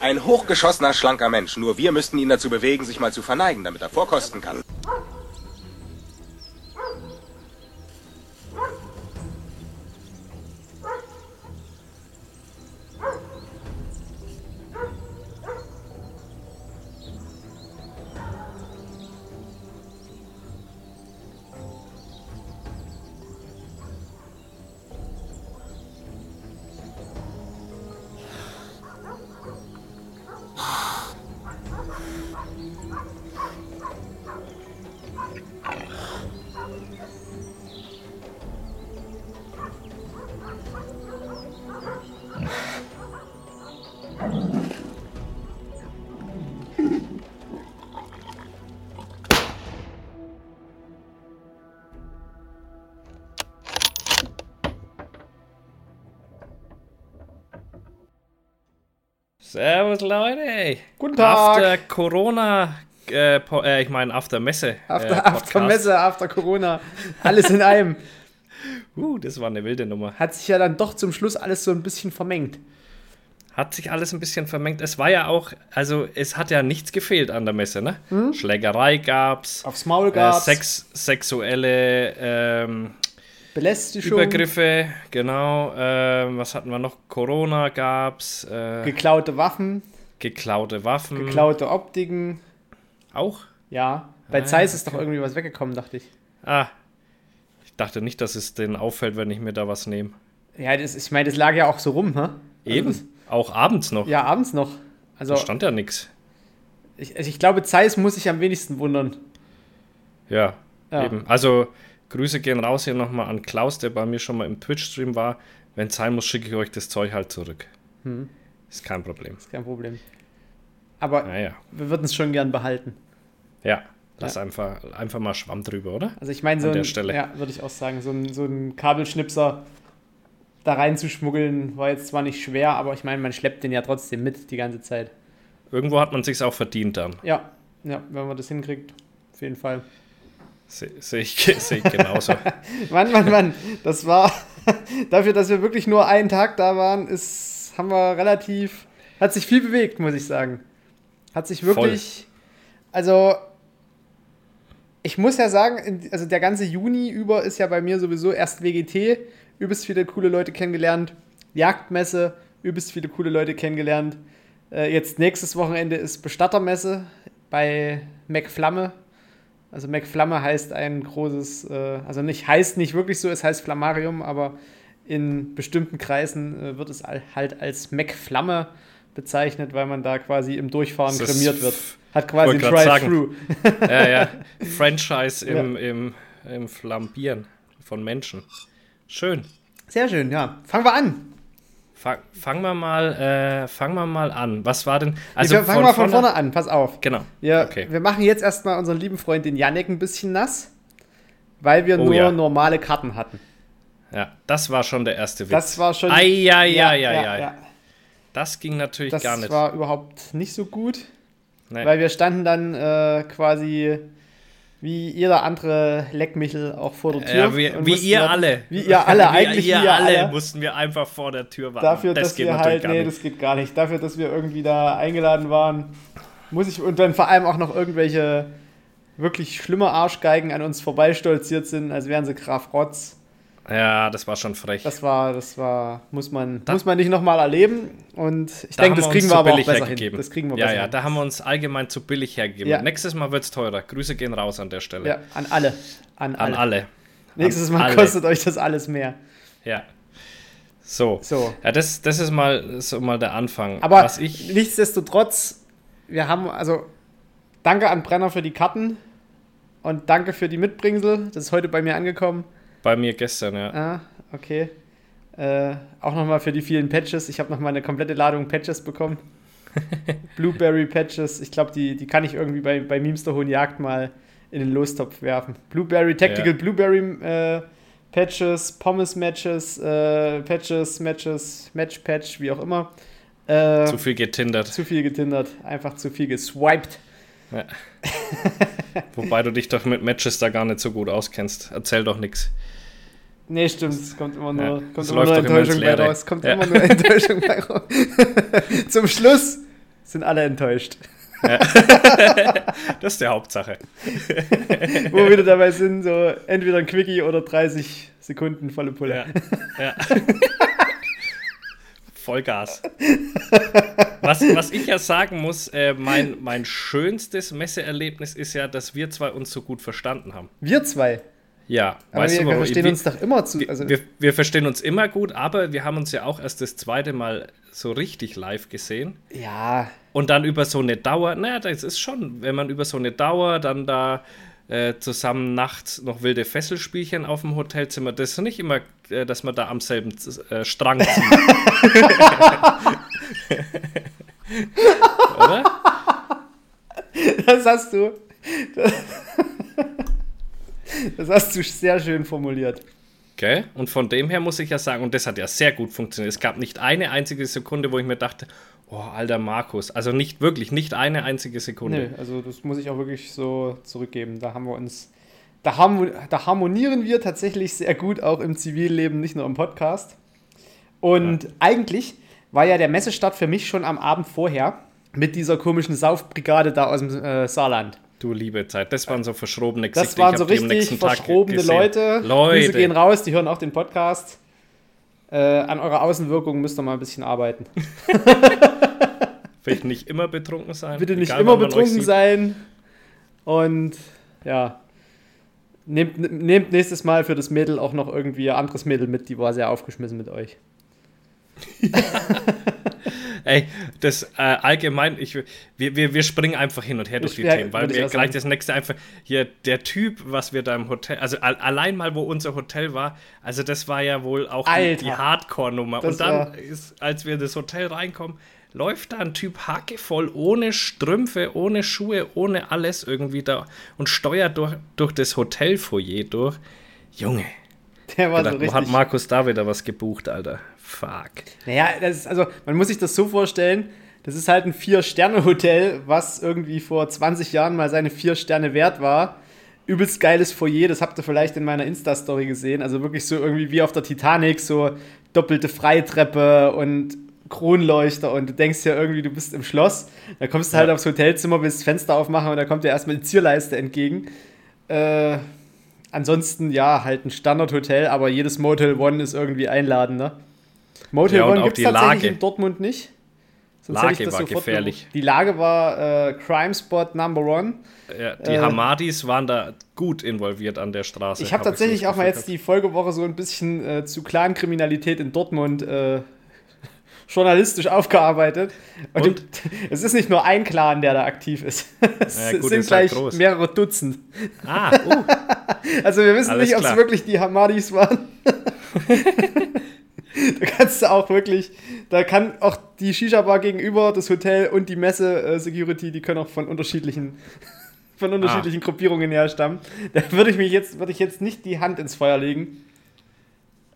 Ein hochgeschossener, schlanker Mensch. Nur wir müssten ihn dazu bewegen, sich mal zu verneigen, damit er vorkosten kann. Servus Leute. Guten Tag. After Corona, äh, äh, ich meine After Messe. After, äh, after. Messe, after Corona, alles in einem. Uh, das war eine wilde Nummer. Hat sich ja dann doch zum Schluss alles so ein bisschen vermengt. Hat sich alles ein bisschen vermengt. Es war ja auch, also es hat ja nichts gefehlt an der Messe, ne? Schlägerei gab's. Aufs Maul Äh, Hm? gab's, Sex, sexuelle ähm, Belästigung, Übergriffe, genau. Ähm, was hatten wir noch? Corona gab's. Äh, geklaute Waffen, geklaute Waffen. geklaute Optiken. Auch? Ja, bei Ah, Zeiss ist doch irgendwie was weggekommen, dachte ich. Ah. Ich dachte nicht, dass es denen auffällt, wenn ich mir da was nehme. Ja, das, ich meine, das lag ja auch so rum, hä? Eben. Also Auch abends noch. ja, abends noch. Also, Da stand ja nichts. ich, also ich glaube, Zeiss muss sich am wenigsten wundern. Ja, Ja. eben. Also, Grüße gehen raus hier nochmal an Klaus, der bei mir schon mal im Twitch-Stream war. Wenn es sein muss, schicke ich euch das Zeug halt zurück. Hm. Ist kein Problem. Ist kein Problem. Aber Naja. wir würden es schon gern behalten. Ja, lass Einfach, einfach mal Schwamm drüber, oder? Also ich meine, so An der ein, Stelle. ja, würde ich auch sagen, so ein, so ein Kabelschnipser da reinzuschmuggeln, war jetzt zwar nicht schwer, aber ich meine, man schleppt den ja trotzdem mit die ganze Zeit. Irgendwo hat man sich's auch verdient dann. Ja, ja, wenn man das hinkriegt, auf jeden Fall. Sehe seh ich, seh ich genauso. Mann, Mann, Mann, das war dafür, dass wir wirklich nur einen Tag da waren, ist, haben wir relativ, hat sich viel bewegt, muss ich sagen. Hat sich wirklich, also ich muss ja sagen, also der ganze Juni über ist ja bei mir sowieso erst WGT, übelst viele coole Leute kennengelernt, Jagdmesse, übelst viele coole Leute kennengelernt. Äh, jetzt nächstes Wochenende ist Bestattermesse bei McFlamme. Also McFlamme heißt ein großes, äh, also nicht heißt nicht wirklich so, es heißt Flammarium, aber in bestimmten Kreisen äh, wird es al- halt als McFlamme bezeichnet, weil man da quasi im Durchfahren Das kremiert wird. Hat quasi ein. Drive-Thru. ja, ja. Franchise im, im, im Flambieren von Menschen. Schön. Sehr schön, ja. Fangen wir an. Fang, fangen wir mal, äh, fangen wir mal an. Was war denn? Also wir fangen mal von vorne an, pass auf. Genau. Wir, Okay. wir machen jetzt erstmal unseren lieben Freund den Janek ein bisschen nass, weil wir Oh nur ja. normale Karten hatten. Ja, das war schon der erste Witz. Das war schon. Ei, ei, ei, ei, ei. Das ging natürlich Das gar nicht. war überhaupt nicht so gut. Nee. Weil wir standen dann äh, quasi wie jeder andere Leckmichel auch vor der Tür. ja, wie, und wie ihr dann- alle. Wie ihr alle, eigentlich ihr wie ihr alle, alle. mussten wir einfach vor der Tür warten. Dafür, das dass geht wir halt, nee, nicht. das geht gar nicht. Dafür, dass wir irgendwie da eingeladen waren, muss ich, und dann vor allem auch noch irgendwelche wirklich schlimme Arschgeigen an uns vorbeistolziert sind, als wären sie Graf Rotz. Ja, das war schon frech. Das war, das war, muss man, Da- muss man nicht nochmal erleben. Und ich Da denke, das kriegen wir aber auch besser hergegeben. hin. Das kriegen wir ja, besser ja, hin. da haben wir uns allgemein zu billig hergegeben. Ja. Nächstes Mal wird es teurer. Grüße gehen raus an der Stelle. Ja, an alle. An alle. An alle. Nächstes An Mal alle. kostet euch das alles mehr. Ja. So. So. Ja, das, das ist mal so mal der Anfang. Aber Was ich. nichtsdestotrotz, wir haben, also, danke an Brenner für die Karten und danke für die Mitbringsel. Das ist heute bei mir angekommen. Bei mir gestern, ja. Ah, okay. Äh, auch nochmal für die vielen Patches. Ich habe nochmal eine komplette Ladung Patches bekommen. Blueberry Patches. Ich glaube, die, die kann ich irgendwie bei, bei Memes der Hohen Jagd mal in den Lostopf werfen. Blueberry, Tactical Ja. Blueberry äh, Patches, Pommes Matches, äh, Patches, Matches, Match Patch, wie auch immer. Äh, Zu viel getindert. zu viel getindert, einfach zu viel geswiped. Ja. Wobei du dich doch mit Matches da gar nicht so gut auskennst. Erzähl doch nichts. Nee, stimmt, es kommt immer nur, Ja, kommt es immer nur Enttäuschung bei raus. Kommt Ja. immer nur Enttäuschung bei raus. Zum Schluss sind alle enttäuscht. das ist die Hauptsache. Wo wir wieder dabei sind, so entweder ein Quickie oder 30 Sekunden volle Pulle. Ja. ja. Vollgas. Was, was ich ja sagen muss, äh, mein, mein schönstes Messeerlebnis ist ja, dass wir zwei uns so gut verstanden haben. Wir zwei? Ja, aber weißt wir, du, wir verstehen wir, uns doch immer zu. Also wir, wir verstehen uns immer gut, aber wir haben uns ja auch erst das zweite Mal so richtig live gesehen. Ja. Und dann über so eine Dauer, naja, das ist schon, wenn man über so eine Dauer dann da äh, zusammen nachts noch wilde Fesselspielchen auf dem Hotelzimmer. Das ist nicht immer, äh, dass man da am selben äh, Strang zieht. Oder? Das hast du. Das, das hast du sehr schön formuliert. Okay, und von dem her muss ich ja sagen, und das hat ja sehr gut funktioniert. Es gab nicht eine einzige Sekunde, wo ich mir dachte, Oh, alter Markus. Also nicht wirklich, nicht eine einzige Sekunde. Nee, also das muss ich auch wirklich so zurückgeben. Da haben wir uns, da, haben, da harmonieren wir tatsächlich sehr gut, auch im Zivilleben, nicht nur im Podcast. Und ja. eigentlich war ja der Messestart für mich schon am Abend vorher mit dieser komischen Saufbrigade da aus dem äh, Saarland. Du liebe Zeit, das waren so verschrobene Gesichter. Das waren so richtig verschrobene Leute. Leute. Grüße gehen raus, die hören auch den Podcast. Äh, an eurer Außenwirkung müsst ihr mal ein bisschen arbeiten. Vielleicht nicht immer betrunken sein. Bitte nicht immer betrunken sein. Und ja, nehmt, nehmt nächstes Mal für das Mädel auch noch irgendwie ein anderes Mädel mit, die war sehr aufgeschmissen mit euch. Ey, das äh, allgemein, ich, wir, wir, wir springen einfach hin und her durch die ja, Themen, weil wir gleich sagen. das nächste einfach, hier, der Typ, was wir da im Hotel, also allein mal, wo unser Hotel war, also das war ja wohl auch Alter, die, die Hardcore-Nummer. Und dann, ist, als wir in das Hotel reinkommen, läuft da ein Typ hackevoll, ohne Strümpfe, ohne Schuhe, ohne alles irgendwie da und steuert durch, durch das Hotelfoyer durch. Junge. Der war gedacht, so richtig. Hat Markus da wieder was gebucht, Alter? Fuck. Naja, das ist, also, man muss sich das so vorstellen, das ist halt ein Vier-Sterne-Hotel, was irgendwie vor 20 Jahren mal seine vier Sterne wert war. Übelst geiles Foyer, das habt ihr vielleicht in meiner Insta-Story gesehen. Also wirklich so irgendwie wie auf der Titanic, so doppelte Freitreppe und Kronleuchter und du denkst ja irgendwie, du bist im Schloss. Da kommst du halt aufs Hotelzimmer, willst das Fenster aufmachen und da kommt dir erstmal die Zierleiste entgegen. Äh, ansonsten, ja, halt ein Standardhotel, aber jedes Motel One ist irgendwie einladend, ne? Motel ja, One gibt es tatsächlich Lage. in Dortmund nicht. Sonst Lage war gefährlich. Noch. Die Lage war äh, Crime Spot Number One. Ja, die äh, Hamadis waren da gut involviert an der Straße. Ich habe hab tatsächlich auch mal jetzt die Folgewoche so ein bisschen äh, zu Clan-Kriminalität in Dortmund äh, journalistisch aufgearbeitet. Und, Und? es ist nicht nur ein Clan, der da aktiv ist. es ja, gut, sind gleich halt mehrere Dutzend. Ah, uh. Also wir wissen Alles nicht, ob es wirklich die Hamadis waren. Da kannst du auch wirklich, da kann auch die Shisha-Bar gegenüber, das Hotel und die Messe-Security, die können auch von unterschiedlichen, von unterschiedlichen ah. Gruppierungen herstammen. Da würde ich mich jetzt, würde ich jetzt nicht die Hand ins Feuer legen.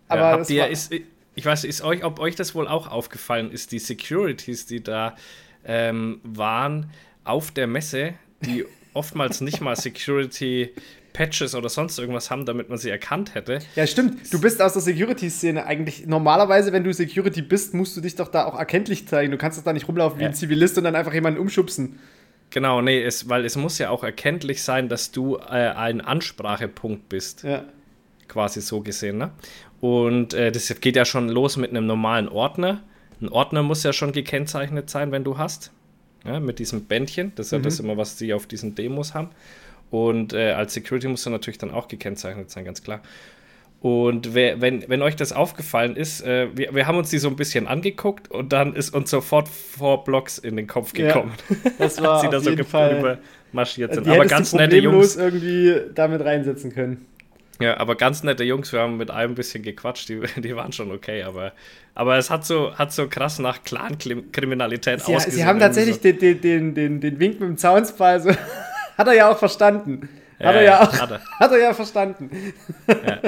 Aber ja, habt ihr, ist, ich weiß, ist euch, ob euch das wohl auch aufgefallen ist, die Securities, die da ähm, waren auf der Messe, die oftmals nicht mal Security Patches oder sonst irgendwas haben, damit man sie erkannt hätte. Ja, stimmt. Du bist aus der Security-Szene eigentlich. Normalerweise, wenn du Security bist, musst du dich doch da auch erkenntlich zeigen. Du kannst doch da nicht rumlaufen wie ja. ein Zivilist und dann einfach jemanden umschubsen. Genau, nee, es, weil es muss ja auch erkenntlich sein, dass du äh, ein Ansprachepunkt bist. Ja. Quasi so gesehen, ne? Und äh, das geht ja schon los mit einem normalen Ordner. Ein Ordner muss ja schon gekennzeichnet sein, wenn du hast. Ja, mit diesem Bändchen. Das ist ja mhm. das immer, was sie auf diesen Demos haben. Und äh, als Security muss er natürlich dann auch gekennzeichnet sein, ganz klar. Und wer, wenn, wenn euch das aufgefallen ist, äh, wir, wir haben uns die so ein bisschen angeguckt und dann ist uns sofort vor Blocks in den Kopf gekommen. Ja, das war sie da so Fall, marschiert sind. Aber ganz nette Jungs. irgendwie damit reinsetzen können. Ja, aber ganz nette Jungs, wir haben mit einem ein bisschen gequatscht, die, die waren schon okay, aber, aber es hat so, hat so krass nach Clan-Kriminalität ausgesehen. Sie haben tatsächlich so. den, den, den, den, Wink mit dem Zaunspfahl so hat er ja auch verstanden. Hat, er, ja auch, hat, er. hat er ja verstanden. Ja,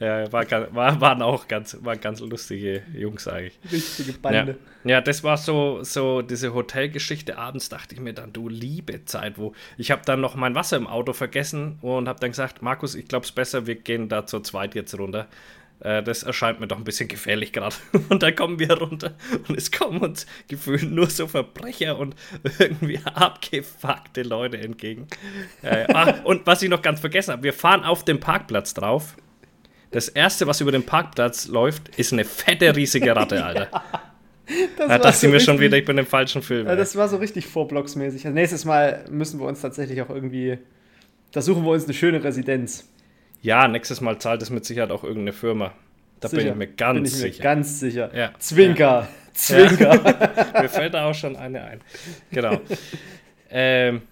ja war, war, waren auch ganz, waren ganz lustige Jungs eigentlich. Richtige Bande. Ja, ja, das war so, so diese Hotelgeschichte. Abends dachte ich mir dann, du liebe Zeit, wo ich habe dann noch mein Wasser im Auto vergessen und habe dann gesagt, Markus, ich glaube es besser, wir gehen da zu zweit jetzt runter. Äh, das erscheint mir doch ein bisschen gefährlich gerade. Und dann kommen wir runter und es kommen uns gefühlt nur so Verbrecher und irgendwie abgefuckte Leute entgegen. Äh, ah, und was ich noch ganz vergessen habe, wir fahren auf dem Parkplatz drauf. Das erste, was über den Parkplatz läuft, ist eine fette, riesige Ratte, Alter. Das da dachte so ich mir schon wieder, ich bin im falschen Film. Ja, das war so richtig vorblocksmäßig. Also nächstes Mal müssen wir uns tatsächlich auch irgendwie. Da suchen wir uns eine schöne Residenz. Ja, nächstes Mal zahlt es mit Sicherheit auch irgendeine Firma. Da sicher. bin ich mir ganz bin ich sicher. Mir ganz sicher. Ja. Zwinker. Ja. Zwinker. Mir fällt da auch schon eine ein. Genau. ähm,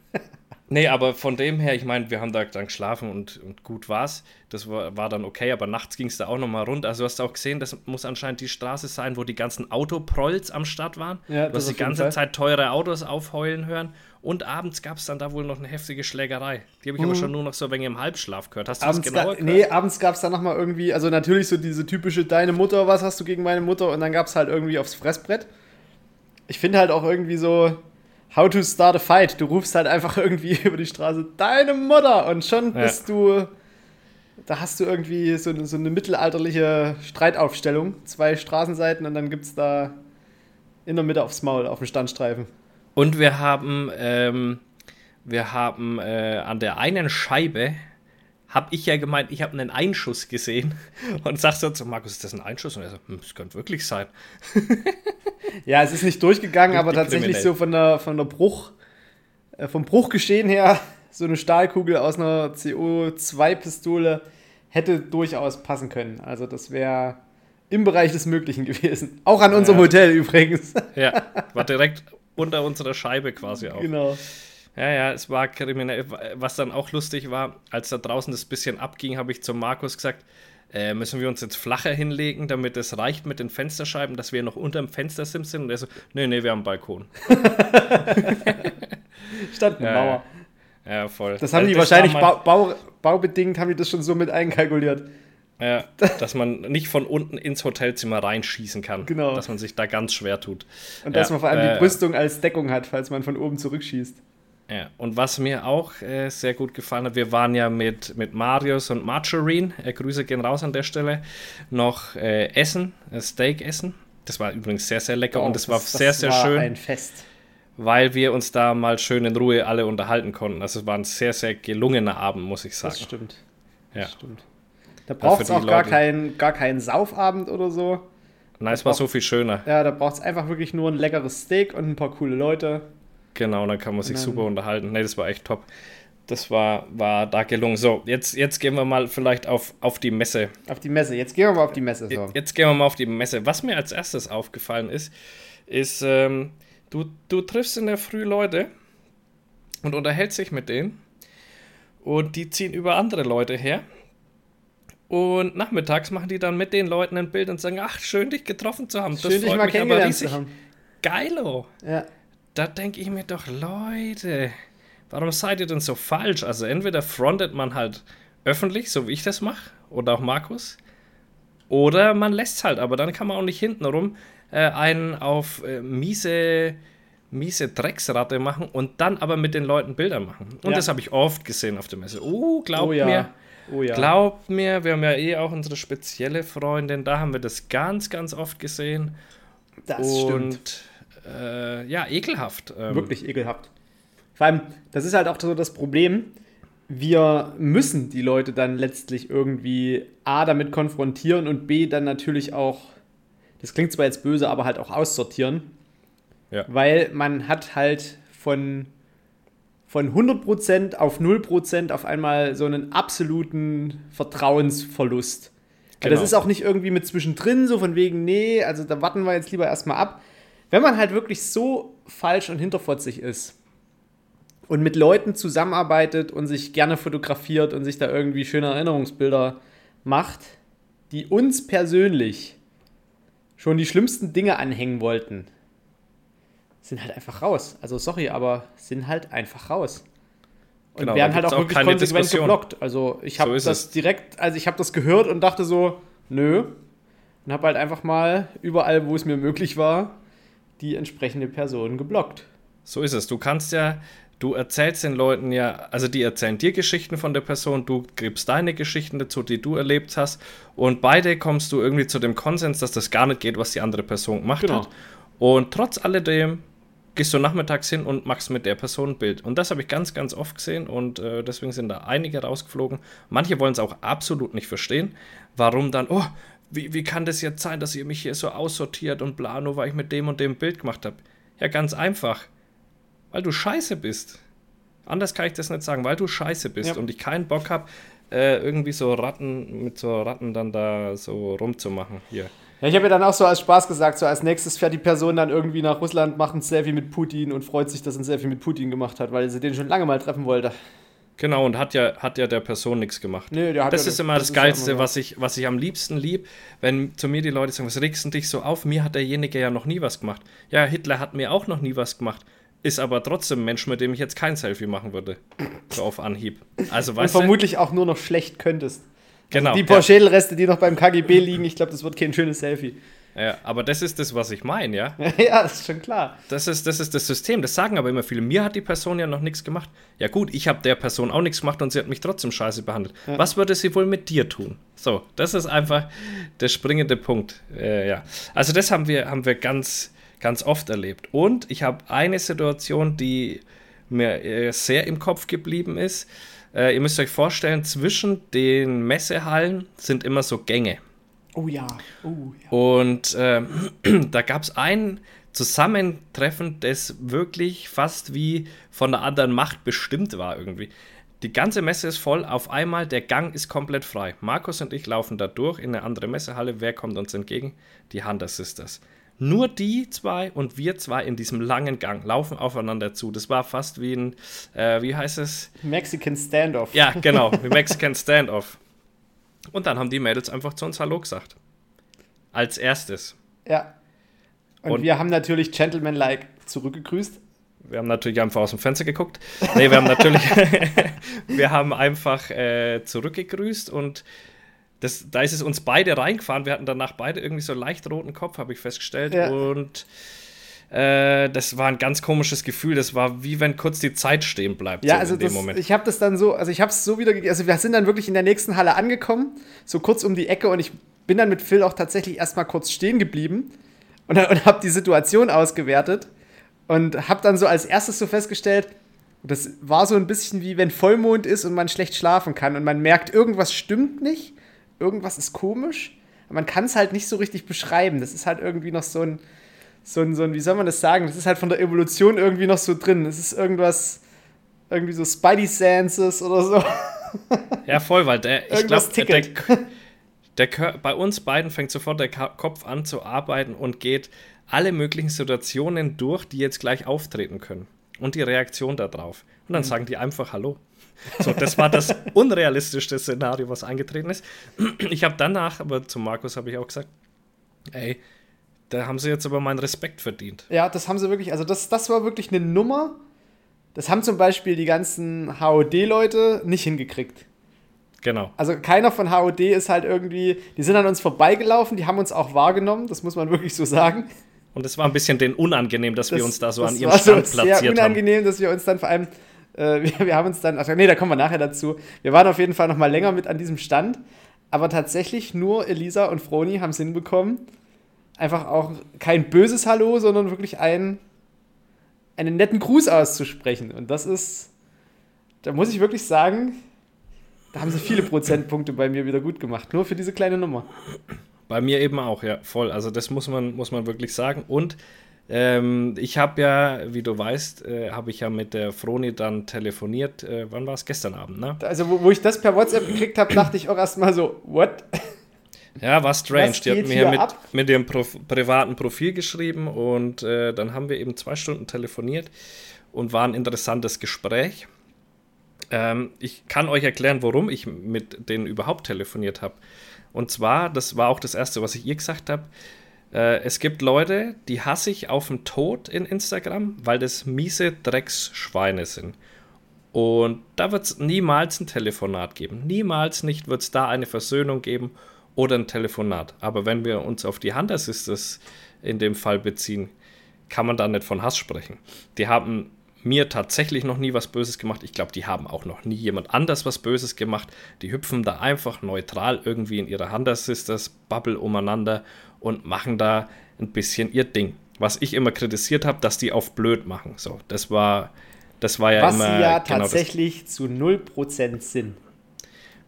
nee, aber von dem her, ich meine, wir haben da dann geschlafen und, und gut war's. Das war, war dann okay, aber nachts ging es da auch nochmal rund. Also du hast auch gesehen, das muss anscheinend die Straße sein, wo die ganzen Autoprolls am Start waren. Ja, du hast die ganze Fall. Zeit teure Autos aufheulen hören und abends gab es dann da wohl noch eine heftige Schlägerei. Die habe ich mhm. aber schon nur noch so ein wenig im Halbschlaf gehört. Hast du abends das genauer gehört? Nee, abends gab es dann nochmal irgendwie, also natürlich so diese typische Deine Mutter, was hast du gegen meine Mutter? Und dann gab es halt irgendwie aufs Fressbrett. Ich finde halt auch irgendwie so, how to start a fight. Du rufst halt einfach irgendwie über die Straße, deine Mutter! Und schon ja. bist du, da hast du irgendwie so, so eine mittelalterliche Streitaufstellung. Zwei Straßenseiten und dann gibt es da in der Mitte aufs Maul, auf dem Standstreifen. Und wir haben, ähm, wir haben äh, an der einen Scheibe, habe ich ja gemeint, ich habe einen Einschuss gesehen und sag so zu Markus, ist das ein Einschuss? Und er so, hm, das könnte wirklich sein. ja, es ist nicht durchgegangen, aber tatsächlich so von der, von der Bruch, äh, vom Bruchgeschehen her, so eine Stahlkugel aus einer CO2-Pistole hätte durchaus passen können. Also das wäre im Bereich des Möglichen gewesen. Auch an unserem ja. Hotel übrigens. Ja, war direkt unter unserer Scheibe quasi auch. Genau. Ja, ja, es war kriminell. Was dann auch lustig war, als da draußen das bisschen abging, habe ich zu Markus gesagt, äh, müssen wir uns jetzt flacher hinlegen, damit es reicht mit den Fensterscheiben, dass wir noch unter dem Fenstersims sind? Und er so, nee, nee, wir haben einen Balkon. Stand eine ja, Mauer. Ja, voll. Das haben also die wahrscheinlich bau, baubedingt, haben die das schon so mit einkalkuliert. Ja, dass man nicht von unten ins Hotelzimmer reinschießen kann. Genau. Dass man sich da ganz schwer tut. Und dass man vor allem äh, die Brüstung als Deckung hat, falls man von oben zurückschießt. Ja, und was mir auch äh, sehr gut gefallen hat, wir waren ja mit, mit Marius und Margarine, äh, Grüße gehen raus an der Stelle, noch äh, essen, äh, Steak essen. Das war übrigens sehr, sehr lecker oh, und es war sehr, das sehr war schön. ein Fest. Weil wir uns da mal schön in Ruhe alle unterhalten konnten. Also es war ein sehr, sehr gelungener Abend, muss ich sagen. Das stimmt. Ja. Das stimmt. Da braucht es auch gar keinen gar kein Saufabend oder so. Nein, es war so viel schöner. Ja, da braucht es einfach wirklich nur ein leckeres Steak und ein paar coole Leute. Genau, dann kann man sich super unterhalten. Nee, das war echt top. Das war, war da gelungen. So, jetzt, jetzt gehen wir mal vielleicht auf, auf die Messe. Auf die Messe, jetzt gehen wir mal auf die Messe. So. Jetzt gehen wir mal auf die Messe. Was mir als erstes aufgefallen ist, ist, ähm, du, du triffst in der Früh Leute und unterhältst dich mit denen und die ziehen über andere Leute her und nachmittags machen die dann mit den Leuten ein Bild und sagen, ach, schön dich getroffen zu haben. Das schön dich mal kennengelernt zu haben. Geilo. Ja. Da denke ich mir doch, Leute, warum seid ihr denn so falsch? Also entweder frontet man halt öffentlich, so wie ich das mache, oder auch Markus, oder man lässt es halt, aber dann kann man auch nicht hintenrum äh, einen auf äh, miese, miese Drecksratte machen und dann aber mit den Leuten Bilder machen. Und ja. das habe ich oft gesehen auf der Messe. Oh, glaubt oh, ja. mir Oh ja. Glaubt mir, wir haben ja eh auch unsere spezielle Freundin, da haben wir das ganz, ganz oft gesehen. Das Und, stimmt. Äh, ja, ekelhaft. Ähm. Wirklich ekelhaft. Vor allem, das ist halt auch so das Problem. Wir müssen die Leute dann letztlich irgendwie A damit konfrontieren und B dann natürlich auch, das klingt zwar jetzt böse, aber halt auch aussortieren. Ja. Weil man hat halt von von 100% auf 0% auf einmal so einen absoluten Vertrauensverlust. Genau. Das ist auch nicht irgendwie mit zwischendrin, so von wegen, nee, also da warten wir jetzt lieber erstmal ab. Wenn man halt wirklich so falsch und hinterfotzig ist und mit Leuten zusammenarbeitet und sich gerne fotografiert und sich da irgendwie schöne Erinnerungsbilder macht, die uns persönlich schon die schlimmsten Dinge anhängen wollten, sind halt einfach raus. Also sorry, aber sind halt einfach raus. Und genau, werden halt auch wirklich konsequent Diskussion. geblockt. Also ich habe so das es. direkt, also ich habe das gehört und dachte so, nö. Und habe halt einfach mal überall, wo es mir möglich war, die entsprechende Person geblockt. So ist es. Du kannst ja, du erzählst den Leuten ja, also die erzählen dir Geschichten von der Person, du gibst deine Geschichten dazu, die du erlebt hast und beide kommst du irgendwie zu dem Konsens, dass das gar nicht geht, was die andere Person gemacht genau. hat. Und trotz alledem gehst du nachmittags hin und machst mit der Person ein Bild. Und das habe ich ganz, ganz oft gesehen und äh, deswegen sind da einige rausgeflogen. Manche wollen es auch absolut nicht verstehen, warum dann, oh, wie, wie kann das jetzt sein, dass ihr mich hier so aussortiert und bla, nur weil ich mit dem und dem Bild gemacht habe? Ja, ganz einfach weil du scheiße bist. Anders kann ich das nicht sagen, weil du scheiße bist ja. und ich keinen Bock habe, äh, irgendwie so Ratten mit so Ratten dann da so rumzumachen hier. Ja, ich habe mir dann auch so als Spaß gesagt, so als nächstes fährt die Person dann irgendwie nach Russland, macht ein Selfie mit Putin und freut sich, dass er ein Selfie mit Putin gemacht hat, weil sie den schon lange mal treffen wollte. Genau, und hat ja, hat ja der Person nichts gemacht. Nee, der hat das ja ist immer das, das Geilste, was ich, was ich am liebsten lieb, wenn zu mir die Leute sagen, was regst du dich so auf? Mir hat derjenige ja noch nie was gemacht. Ja, Hitler hat mir auch noch nie was gemacht ist aber trotzdem ein Mensch, mit dem ich jetzt kein Selfie machen würde. So auf Anhieb. Also, weißt Und vermutlich du? auch nur noch schlecht könntest. Genau. Also die paar ja. Schädelreste, die noch beim KGB liegen, ich glaube, das wird kein schönes Selfie. Ja, aber das ist das, was ich meine, ja? ja, das ist schon klar. Das ist, das ist das System. Das sagen aber immer viele. Mir hat die Person ja noch nichts gemacht. Ja, gut, ich habe der Person auch nichts gemacht und sie hat mich trotzdem scheiße behandelt. Ja. Was würde sie wohl mit dir tun? So, das ist einfach der springende Punkt. Äh, ja. Also, das haben wir, haben wir ganz ganz oft erlebt. Und ich habe eine Situation, die mir äh, sehr im Kopf geblieben ist. Äh, ihr müsst euch vorstellen, zwischen den Messehallen sind immer so Gänge. Oh ja. Oh, ja. Und äh, da gab es ein Zusammentreffen, das wirklich fast wie von einer anderen Macht bestimmt war irgendwie. Die ganze Messe ist voll, auf einmal der Gang ist komplett frei. Markus und ich laufen da durch in eine andere Messehalle. Wer kommt uns entgegen? Die Hunter Sisters. Nur die zwei und wir zwei in diesem langen Gang laufen aufeinander zu. Das war fast wie ein, äh, wie heißt es? Mexican Standoff. Ja, genau, wie Mexican Standoff. Und dann haben die Mädels einfach zu uns Hallo gesagt. Als erstes. Ja. Und, und wir haben natürlich Gentleman-like zurückgegrüßt. Wir haben natürlich einfach aus dem Fenster geguckt. Nee, wir haben natürlich, wir haben einfach äh, zurückgegrüßt und das, da ist es uns beide reingefahren. Wir hatten danach beide irgendwie so leicht roten Kopf, habe ich festgestellt. Ja. Und äh, das war ein ganz komisches Gefühl. Das war wie wenn kurz die Zeit stehen bleibt. Ja, so also das, ich habe das dann so, also ich habe es so wieder, also wir sind dann wirklich in der nächsten Halle angekommen, so kurz um die Ecke und ich bin dann mit Phil auch tatsächlich erstmal kurz stehen geblieben und, und habe die Situation ausgewertet und habe dann so als erstes so festgestellt, das war so ein bisschen wie wenn Vollmond ist und man schlecht schlafen kann und man merkt, irgendwas stimmt nicht irgendwas ist komisch. Man kann es halt nicht so richtig beschreiben. Das ist halt irgendwie noch so ein, so ein, so ein, wie soll man das sagen? Das ist halt von der Evolution irgendwie noch so drin. Das ist irgendwas, irgendwie so Spidey Senses oder so. Ja, voll, weil der, ich glaube, der, der, der, bei uns beiden fängt sofort der Kopf an zu arbeiten und geht alle möglichen Situationen durch, die jetzt gleich auftreten können. Und die Reaktion darauf. Und dann mhm. sagen die einfach Hallo. So, das war das unrealistischste Szenario, was eingetreten ist. Ich habe danach, aber zu Markus habe ich auch gesagt, ey, da haben sie jetzt aber meinen Respekt verdient. Ja, das haben sie wirklich, also das, das war wirklich eine Nummer. Das haben zum Beispiel die ganzen HOD-Leute nicht hingekriegt. Genau. Also keiner von HOD ist halt irgendwie, die sind an uns vorbeigelaufen, die haben uns auch wahrgenommen, das muss man wirklich so sagen. Und es war ein bisschen den unangenehm, dass das, wir uns da so an ihrem Stand so platziert haben. Es war sehr unangenehm, dass wir uns dann vor allem äh, wir, wir, haben uns dann, ach nee, da kommen wir nachher dazu. Wir waren auf jeden Fall noch mal länger mit an diesem Stand, aber tatsächlich nur Elisa und Froni haben es hinbekommen. Einfach auch kein böses Hallo, sondern wirklich ein, einen netten Gruß auszusprechen. Und das ist, da muss ich wirklich sagen, da haben sie viele Prozentpunkte bei mir wieder gut gemacht. Nur für diese kleine Nummer. Bei mir eben auch, ja, voll. Also das muss man, muss man wirklich sagen. Und ähm, ich habe ja, wie du weißt, äh, habe ich ja mit der Froni dann telefoniert. Äh, wann war es? Gestern Abend, ne? Also, wo, wo ich das per WhatsApp gekriegt habe, dachte ich auch erstmal so, what? Ja, war strange. Die hat mir mit, mit ihrem Prof privaten Profil geschrieben und äh, dann haben wir eben zwei Stunden telefoniert und war ein interessantes Gespräch. Ähm, ich kann euch erklären, warum ich mit denen überhaupt telefoniert habe. Und zwar, das war auch das Erste, was ich ihr gesagt habe, äh, es gibt Leute, die hasse ich auf den Tod in Instagram, weil das miese Drecksschweine sind. Und da wird es niemals ein Telefonat geben. Niemals nicht wird es da eine Versöhnung geben oder ein Telefonat. Aber wenn wir uns auf die Hunter Sisters in dem Fall beziehen, kann man da nicht von Hass sprechen. Die haben mir tatsächlich noch nie was Böses gemacht. Ich glaube, die haben auch noch nie jemand anders was Böses gemacht. Die hüpfen da einfach neutral irgendwie in ihrer Hunter Sisters Bubble umeinander und machen da ein bisschen ihr Ding. Was ich immer kritisiert habe, dass die auf blöd machen. So, das war, das war ja was immer. Was sie ja genau tatsächlich das, zu 0% sind.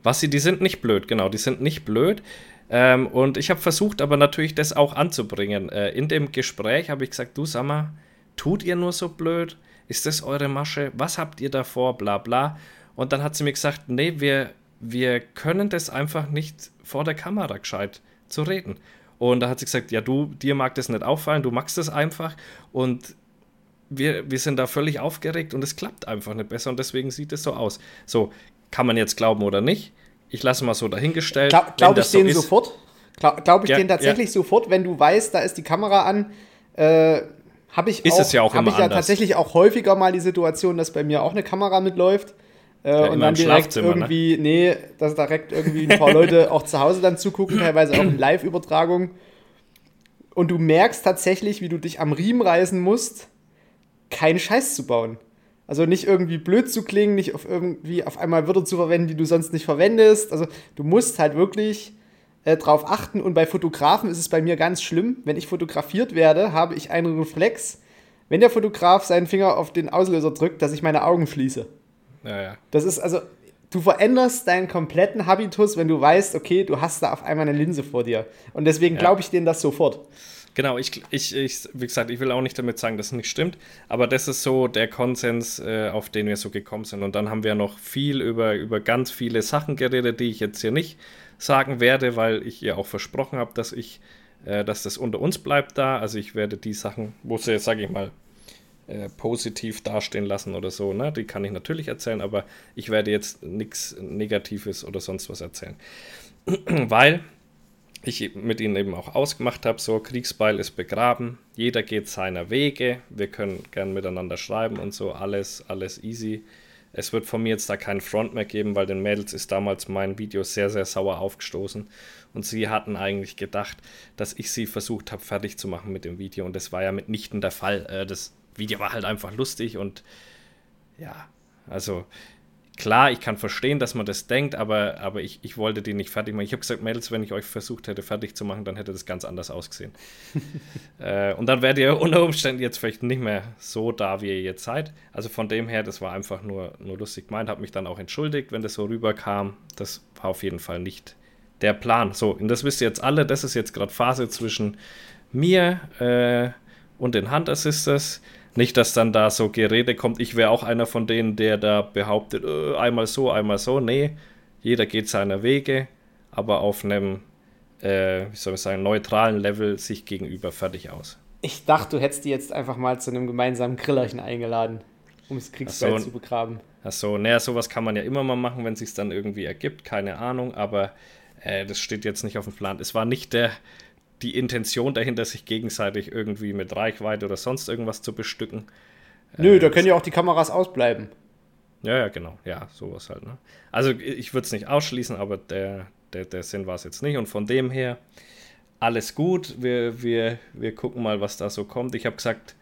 Was sie, die sind nicht blöd, genau, die sind nicht blöd. Ähm, und ich habe versucht, aber natürlich das auch anzubringen. Äh, in dem Gespräch habe ich gesagt, du sag mal, tut ihr nur so blöd? Ist das eure Masche? Was habt ihr davor? Bla bla. Und dann hat sie mir gesagt, nee, wir, wir können das einfach nicht vor der Kamera gescheit zu reden. Und da hat sie gesagt, ja, du, dir mag das nicht auffallen, du magst das einfach. Und wir, wir sind da völlig aufgeregt und es klappt einfach nicht besser und deswegen sieht es so aus. So, kann man jetzt glauben oder nicht? Ich lasse mal so dahingestellt. Glaube glaub ich so denen sofort. Glaube glaub ich ja, denen tatsächlich ja. sofort, wenn du weißt, da ist die Kamera an. Äh, habe ich, ist auch, es ja auch hab ich ja tatsächlich auch häufiger mal die Situation, dass bei mir auch eine Kamera mitläuft. Äh, ja, und dann direkt ne? irgendwie, ne? nee, dass direkt irgendwie ein paar Leute auch zu Hause dann zugucken, teilweise auch in Live-Übertragung. Und du merkst tatsächlich, wie du dich am Riemen reißen musst, keinen Scheiß zu bauen. Also nicht irgendwie blöd zu klingen, nicht auf irgendwie auf einmal Wörter zu verwenden, die du sonst nicht verwendest. Also du musst halt wirklich äh, drauf achten. Und bei Fotografen ist es bei mir ganz schlimm. Wenn ich fotografiert werde, habe ich einen Reflex, wenn der Fotograf seinen Finger auf den Auslöser drückt, dass ich meine Augen schließe. Ja, ja. Das ist also, du veränderst deinen kompletten Habitus, wenn du weißt, okay, du hast da auf einmal eine Linse vor dir. Und deswegen glaube ich denen das sofort. Genau, ich, ich, ich, wie gesagt, ich will auch nicht damit sagen, dass es nicht stimmt, aber das ist so der Konsens, äh, auf den wir so gekommen sind. Und dann haben wir noch viel über, über ganz viele Sachen geredet, die ich jetzt hier nicht sagen werde, weil ich ihr auch versprochen habe, dass ich, äh, dass das unter uns bleibt da. Also ich werde die Sachen, wo sie, sage ich mal, äh, positiv dastehen lassen oder so, ne? Die kann ich natürlich erzählen, aber ich werde jetzt nichts Negatives oder sonst was erzählen. weil ich mit ihnen eben auch ausgemacht habe, so Kriegsbeil ist begraben, jeder geht seiner Wege, wir können gern miteinander schreiben und so, alles, alles easy. Es wird von mir jetzt da keinen Front mehr geben, weil den Mädels ist damals mein Video sehr, sehr sauer aufgestoßen. Und sie hatten eigentlich gedacht, dass ich sie versucht habe, fertig zu machen mit dem Video. Und das war ja mitnichten der Fall. Äh, das Video war halt einfach lustig und ja, also klar, ich kann verstehen, dass man das denkt, aber, aber ich, ich wollte die nicht fertig machen. Ich habe gesagt, Mädels, wenn ich euch versucht hätte, fertig zu machen, dann hätte das ganz anders ausgesehen. äh, und dann werdet ihr unter Umständen jetzt vielleicht nicht mehr so da, wie ihr jetzt seid. Also von dem her, das war einfach nur, nur lustig gemeint, habe mich dann auch entschuldigt, wenn das so rüberkam. Das war auf jeden Fall nicht der Plan. So, und das wisst ihr jetzt alle, das ist jetzt gerade Phase zwischen mir äh, und den Hunter Sisters. Nicht, dass dann da so Gerede kommt, ich wäre auch einer von denen, der da behauptet, äh, einmal so, einmal so. Nee, jeder geht seiner Wege, aber auf einem, äh, wie soll ich sagen, neutralen Level sich gegenüber fertig aus. Ich dachte, du hättest die jetzt einfach mal zu einem gemeinsamen Grillerchen eingeladen, um das Kriegsbeil so, zu begraben. Achso, naja, sowas kann man ja immer mal machen, wenn es sich dann irgendwie ergibt, keine Ahnung, aber äh, das steht jetzt nicht auf dem Plan. Es war nicht der, die Intention dahinter, sich gegenseitig irgendwie mit Reichweite oder sonst irgendwas zu bestücken. Nö, äh, da können ja auch die Kameras ausbleiben. Ja, ja, genau. Ja, sowas halt. Ne? Also ich würde es nicht ausschließen, aber der, der, der Sinn war es jetzt nicht. Und von dem her, alles gut. Wir, wir, wir gucken mal, was da so kommt. Ich habe gesagt,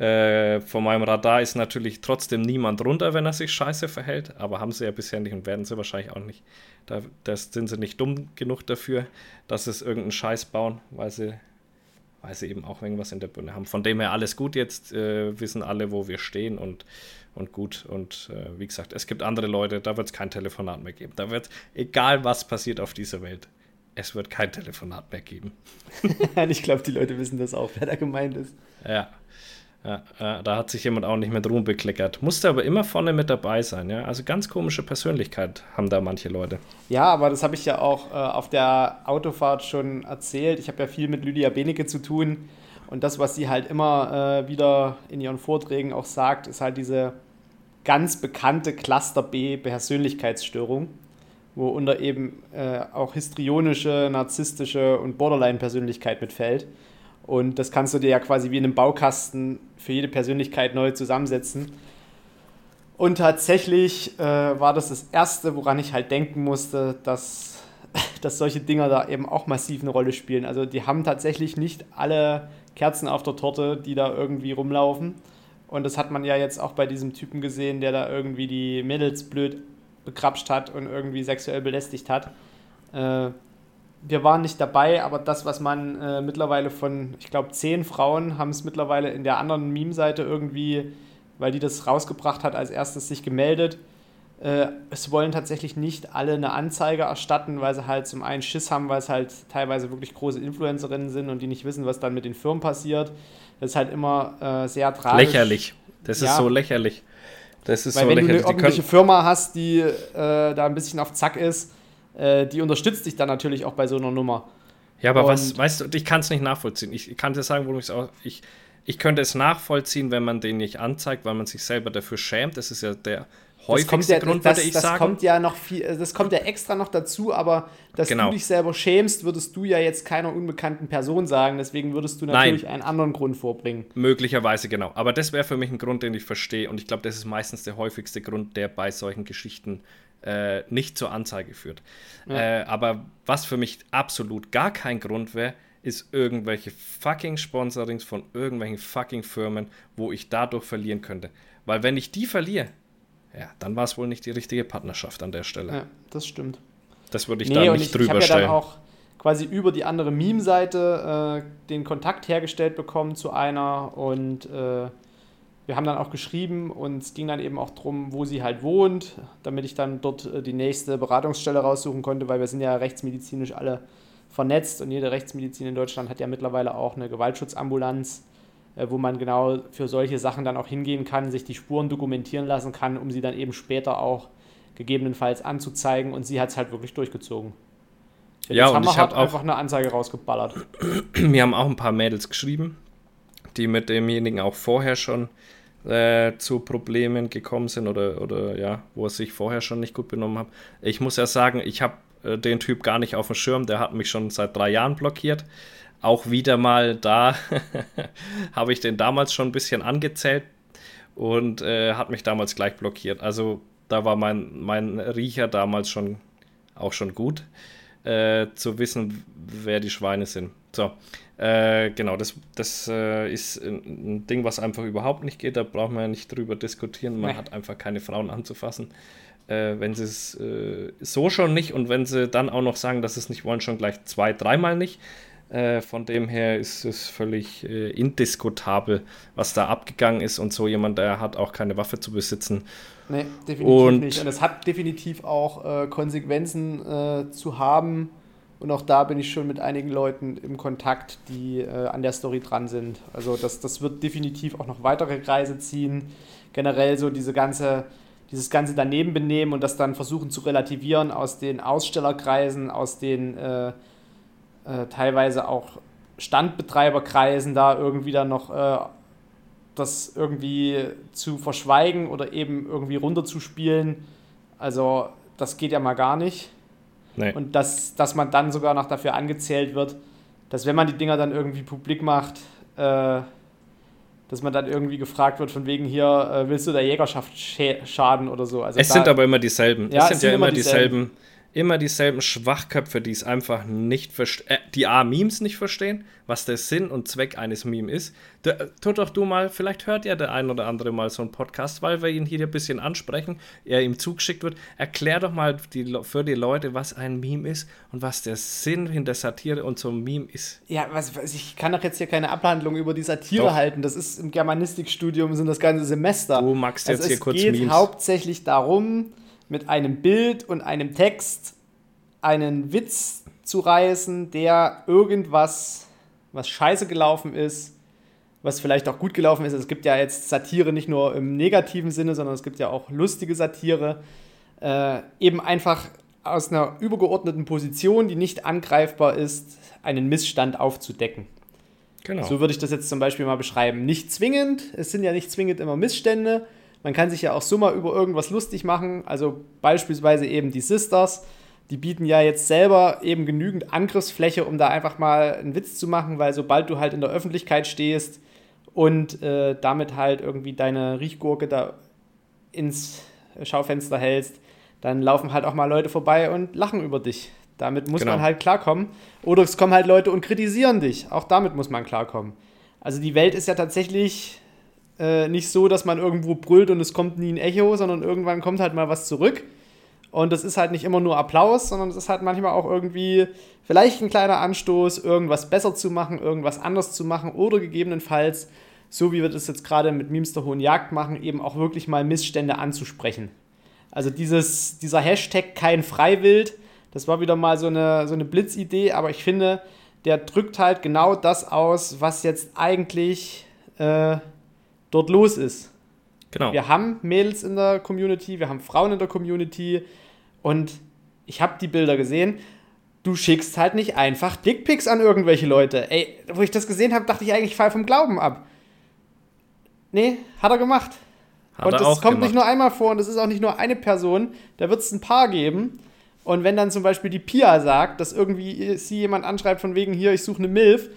äh, von meinem Radar ist natürlich trotzdem niemand runter, wenn er sich scheiße verhält. Aber haben sie ja bisher nicht und werden sie wahrscheinlich auch nicht. Da das sind sie nicht dumm genug dafür, dass sie irgendeinen Scheiß bauen, weil sie, weil sie eben auch irgendwas in der Birne haben. Von dem her alles gut jetzt, äh, wissen alle, wo wir stehen und, und gut. Und äh, wie gesagt, es gibt andere Leute, da wird es kein Telefonat mehr geben. Da wird, egal was passiert auf dieser Welt, es wird kein Telefonat mehr geben. ich glaube, die Leute wissen das auch, wer da gemeint ist. Ja. Ja, da hat sich jemand auch nicht mit Ruhm bekleckert. Musste aber immer vorne mit dabei sein, ja. Also ganz komische Persönlichkeit haben da manche Leute. Ja, aber das habe ich ja auch äh, auf der Autofahrt schon erzählt. Ich habe ja viel mit Lydia Benecke zu tun. Und das, was sie halt immer äh, wieder in ihren Vorträgen auch sagt, ist halt diese ganz bekannte Cluster B Persönlichkeitsstörung, wo unter eben äh, auch histrionische, narzisstische und Borderline-Persönlichkeit mitfällt. Und das kannst du dir ja quasi wie in einem Baukasten für jede Persönlichkeit neu zusammensetzen. Und tatsächlich äh, war das das Erste, woran ich halt denken musste, dass, dass solche Dinger da eben auch massiv eine Rolle spielen. Also die haben tatsächlich nicht alle Kerzen auf der Torte, die da irgendwie rumlaufen. Und das hat man ja jetzt auch bei diesem Typen gesehen, der da irgendwie die Mädels blöd bekrapscht hat und irgendwie sexuell belästigt hat. Äh, wir waren nicht dabei, aber das, was man äh, mittlerweile von, ich glaube, zehn Frauen haben es mittlerweile in der anderen Meme-Seite irgendwie, weil die das rausgebracht hat, als erstes sich gemeldet. Äh, es wollen tatsächlich nicht alle eine Anzeige erstatten, weil sie halt zum einen Schiss haben, weil es halt teilweise wirklich große Influencerinnen sind und die nicht wissen, was dann mit den Firmen passiert. Das ist halt immer äh, sehr tragisch. Lächerlich. Das ist so lächerlich. Das ist weil so wenn lächerlich. du eine Firma hast, die äh, da ein bisschen auf Zack ist, äh, die unterstützt dich dann natürlich auch bei so einer Nummer. Ja, aber und was, weißt du, ich kann es nicht nachvollziehen. Ich, kann dir sagen, warum ich es auch. Ich, ich könnte es nachvollziehen, wenn man den nicht anzeigt, weil man sich selber dafür schämt. Das ist ja der häufigste ja, Grund, das, würde ich das sagen. Kommt ja noch viel, das kommt ja extra noch dazu, aber dass genau. du dich selber schämst, würdest du ja jetzt keiner unbekannten Person sagen. Deswegen würdest du natürlich Nein. einen anderen Grund vorbringen. Möglicherweise, genau. Aber das wäre für mich ein Grund, den ich verstehe. Und ich glaube, das ist meistens der häufigste Grund, der bei solchen Geschichten äh, nicht zur Anzeige führt. Ja. Äh, aber was für mich absolut gar kein Grund wäre, ist irgendwelche fucking Sponsorings von irgendwelchen fucking Firmen, wo ich dadurch verlieren könnte. Weil wenn ich die verliere, ja, dann war es wohl nicht die richtige Partnerschaft an der Stelle. Ja, das stimmt. Das würde ich nee, da nicht ich, drüber ich stellen. Ja dann auch quasi über die andere Meme-Seite äh, den Kontakt hergestellt bekommen zu einer und äh, wir haben dann auch geschrieben und es ging dann eben auch darum, wo sie halt wohnt, damit ich dann dort äh, die nächste Beratungsstelle raussuchen konnte, weil wir sind ja rechtsmedizinisch alle vernetzt und jede Rechtsmedizin in Deutschland hat ja mittlerweile auch eine Gewaltschutzambulanz, äh, wo man genau für solche Sachen dann auch hingehen kann, sich die Spuren dokumentieren lassen kann, um sie dann eben später auch gegebenenfalls anzuzeigen und sie hat es halt wirklich durchgezogen. Ja, ja und ich habe auch einfach eine Anzeige rausgeballert. Mir haben auch ein paar Mädels geschrieben, die mit demjenigen auch vorher schon äh, zu Problemen gekommen sind oder, oder ja, wo er sich vorher schon nicht gut benommen hat. Ich muss ja sagen, ich habe äh, den Typ gar nicht auf dem Schirm, der hat mich schon seit drei Jahren blockiert. Auch wieder mal da habe ich den damals schon ein bisschen angezählt und äh, hat mich damals gleich blockiert. Also da war mein, mein Riecher damals schon auch schon gut, äh, zu wissen, wer die Schweine sind. So, äh, genau, das, das äh, ist ein Ding, was einfach überhaupt nicht geht. Da braucht man ja nicht drüber diskutieren. Man nee. hat einfach keine Frauen anzufassen. Äh, wenn sie es äh, so schon nicht und wenn sie dann auch noch sagen, dass sie es nicht wollen, schon gleich zwei, dreimal nicht. Äh, von dem her ist es völlig äh, indiskutabel, was da abgegangen ist. Und so jemand, der hat auch keine Waffe zu besitzen. Nee, definitiv und nicht. Und es hat definitiv auch Konsequenzen zu haben und auch da bin ich schon mit einigen Leuten im Kontakt, die äh, an der Story dran sind. Also das, das wird definitiv auch noch weitere Kreise ziehen. Generell so diese ganze, dieses ganze daneben benehmen und das dann versuchen zu relativieren aus den Ausstellerkreisen, aus den äh, äh, teilweise auch Standbetreiberkreisen, da irgendwie dann noch äh, das irgendwie zu verschweigen oder eben irgendwie runterzuspielen. Also das geht ja mal gar nicht. Nee. Und dass, dass man dann sogar noch dafür angezählt wird, dass wenn man die Dinger dann irgendwie publik macht, äh, dass man dann irgendwie gefragt wird, von wegen hier, äh, willst du der Jägerschaft schaden oder so. Also es da, sind aber immer dieselben. Ja, es sind, es sind ja immer dieselben. dieselben immer dieselben Schwachköpfe, die es einfach nicht verstehen, äh, die A, Memes nicht verstehen, was der Sinn und Zweck eines Memes ist. Da, äh, tut doch du mal, vielleicht hört ja der ein oder andere mal so einen Podcast, weil wir ihn hier ein bisschen ansprechen, er ihm zugeschickt wird. Erklär doch mal die, für die Leute, was ein Meme ist und was der Sinn hinter Satire und so einem Meme ist. Ja, was, was, ich kann doch jetzt hier keine Abhandlung über die Satire doch. halten. Das ist im Germanistikstudium sind das ganze Semester. Du magst jetzt also hier kurz Memes. Es geht hauptsächlich darum, mit einem Bild und einem Text einen Witz zu reißen, der irgendwas, was scheiße gelaufen ist, was vielleicht auch gut gelaufen ist. Es gibt ja jetzt Satire nicht nur im negativen Sinne, sondern es gibt ja auch lustige Satire. Äh, eben einfach aus einer übergeordneten Position, die nicht angreifbar ist, einen Missstand aufzudecken. Genau. So würde ich das jetzt zum Beispiel mal beschreiben. Nicht zwingend, es sind ja nicht zwingend immer Missstände, man kann sich ja auch so mal über irgendwas lustig machen. Also beispielsweise eben die Sisters. Die bieten ja jetzt selber eben genügend Angriffsfläche, um da einfach mal einen Witz zu machen, weil sobald du halt in der Öffentlichkeit stehst und äh, damit halt irgendwie deine Riechgurke da ins Schaufenster hältst, dann laufen halt auch mal Leute vorbei und lachen über dich. Damit muss genau. man halt klarkommen. Oder es kommen halt Leute und kritisieren dich. Auch damit muss man klarkommen. Also die Welt ist ja tatsächlich äh, nicht so, dass man irgendwo brüllt und es kommt nie ein Echo, sondern irgendwann kommt halt mal was zurück. Und das ist halt nicht immer nur Applaus, sondern es ist halt manchmal auch irgendwie vielleicht ein kleiner Anstoß, irgendwas besser zu machen, irgendwas anders zu machen oder gegebenenfalls, so wie wir das jetzt gerade mit Memes der Hohen Jagd machen, eben auch wirklich mal Missstände anzusprechen. Also dieses, dieser Hashtag kein Freiwild, das war wieder mal so eine, so eine Blitzidee, aber ich finde, der drückt halt genau das aus, was jetzt eigentlich äh, dort los ist. Genau. Wir haben Mädels in der Community, wir haben Frauen in der Community und ich habe die Bilder gesehen. Du schickst halt nicht einfach Dickpics an irgendwelche Leute. Ey, wo ich das gesehen habe, dachte ich eigentlich, ich fall vom Glauben ab. Nee, hat er gemacht. Hat und das kommt gemacht. nicht nur einmal vor und es ist auch nicht nur eine Person, da wird es ein paar geben. Und wenn dann zum Beispiel die Pia sagt, dass irgendwie sie jemand anschreibt von wegen hier, ich suche eine Milf,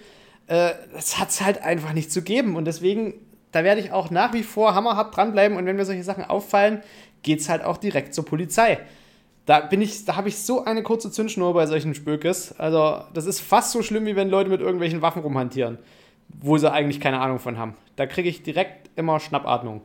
äh, das hat es halt einfach nicht zu geben. Und deswegen, da werde ich auch nach wie vor hammerhart dranbleiben. Und wenn mir solche Sachen auffallen, geht es halt auch direkt zur Polizei. Da bin ich, da habe ich so eine kurze Zündschnur bei solchen Spökes. Also, das ist fast so schlimm, wie wenn Leute mit irgendwelchen Waffen rumhantieren, wo sie eigentlich keine Ahnung von haben. Da kriege ich direkt immer Schnappatmung.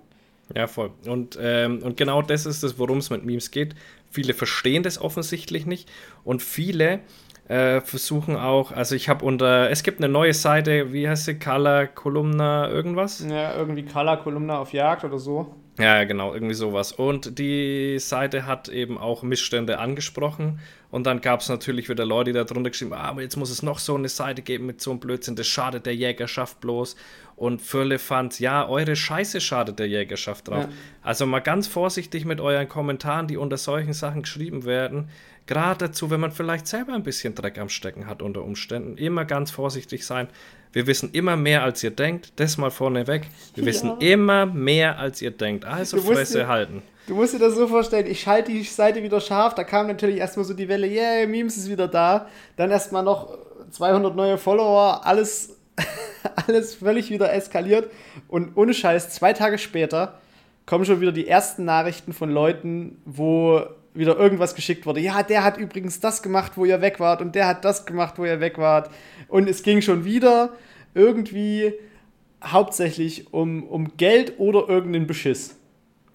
Ja, voll. Und, ähm, und genau das ist es, worum es mit Memes geht. Viele verstehen das offensichtlich nicht und viele äh, versuchen auch, also ich habe unter, es gibt eine neue Seite, wie heißt sie, Color Kolumna irgendwas? Ja, irgendwie Color Kolumna auf Jagd oder so. Ja, genau, irgendwie sowas. Und die Seite hat eben auch Missstände angesprochen. Und dann gab es natürlich wieder Leute, die da drunter geschrieben haben, ah, aber jetzt muss es noch so eine Seite geben mit so einem Blödsinn, das schadet der Jägerschaft bloß. Und Firlefanz, ja, eure Scheiße schadet der Jägerschaft drauf. Ja. Also mal ganz vorsichtig mit euren Kommentaren, die unter solchen Sachen geschrieben werden. Gerade dazu, wenn man vielleicht selber ein bisschen Dreck am Stecken hat unter Umständen. Immer ganz vorsichtig sein. Wir wissen immer mehr, als ihr denkt. Das mal vorneweg. Wir ja. wissen immer mehr, als ihr denkt. Also du Fresse halten. Du musst dir das so vorstellen, ich schalte die Seite wieder scharf. Da kam natürlich erstmal so die Welle, yeah, Memes ist wieder da. Dann erstmal noch 200 neue Follower. Alles, alles völlig wieder eskaliert. Und ohne Scheiß, zwei Tage später kommen schon wieder die ersten Nachrichten von Leuten, wo wieder irgendwas geschickt wurde. Ja, der hat übrigens das gemacht, wo ihr weg wart und der hat das gemacht, wo ihr weg wart. Und es ging schon wieder irgendwie hauptsächlich um, um Geld oder irgendeinen Beschiss.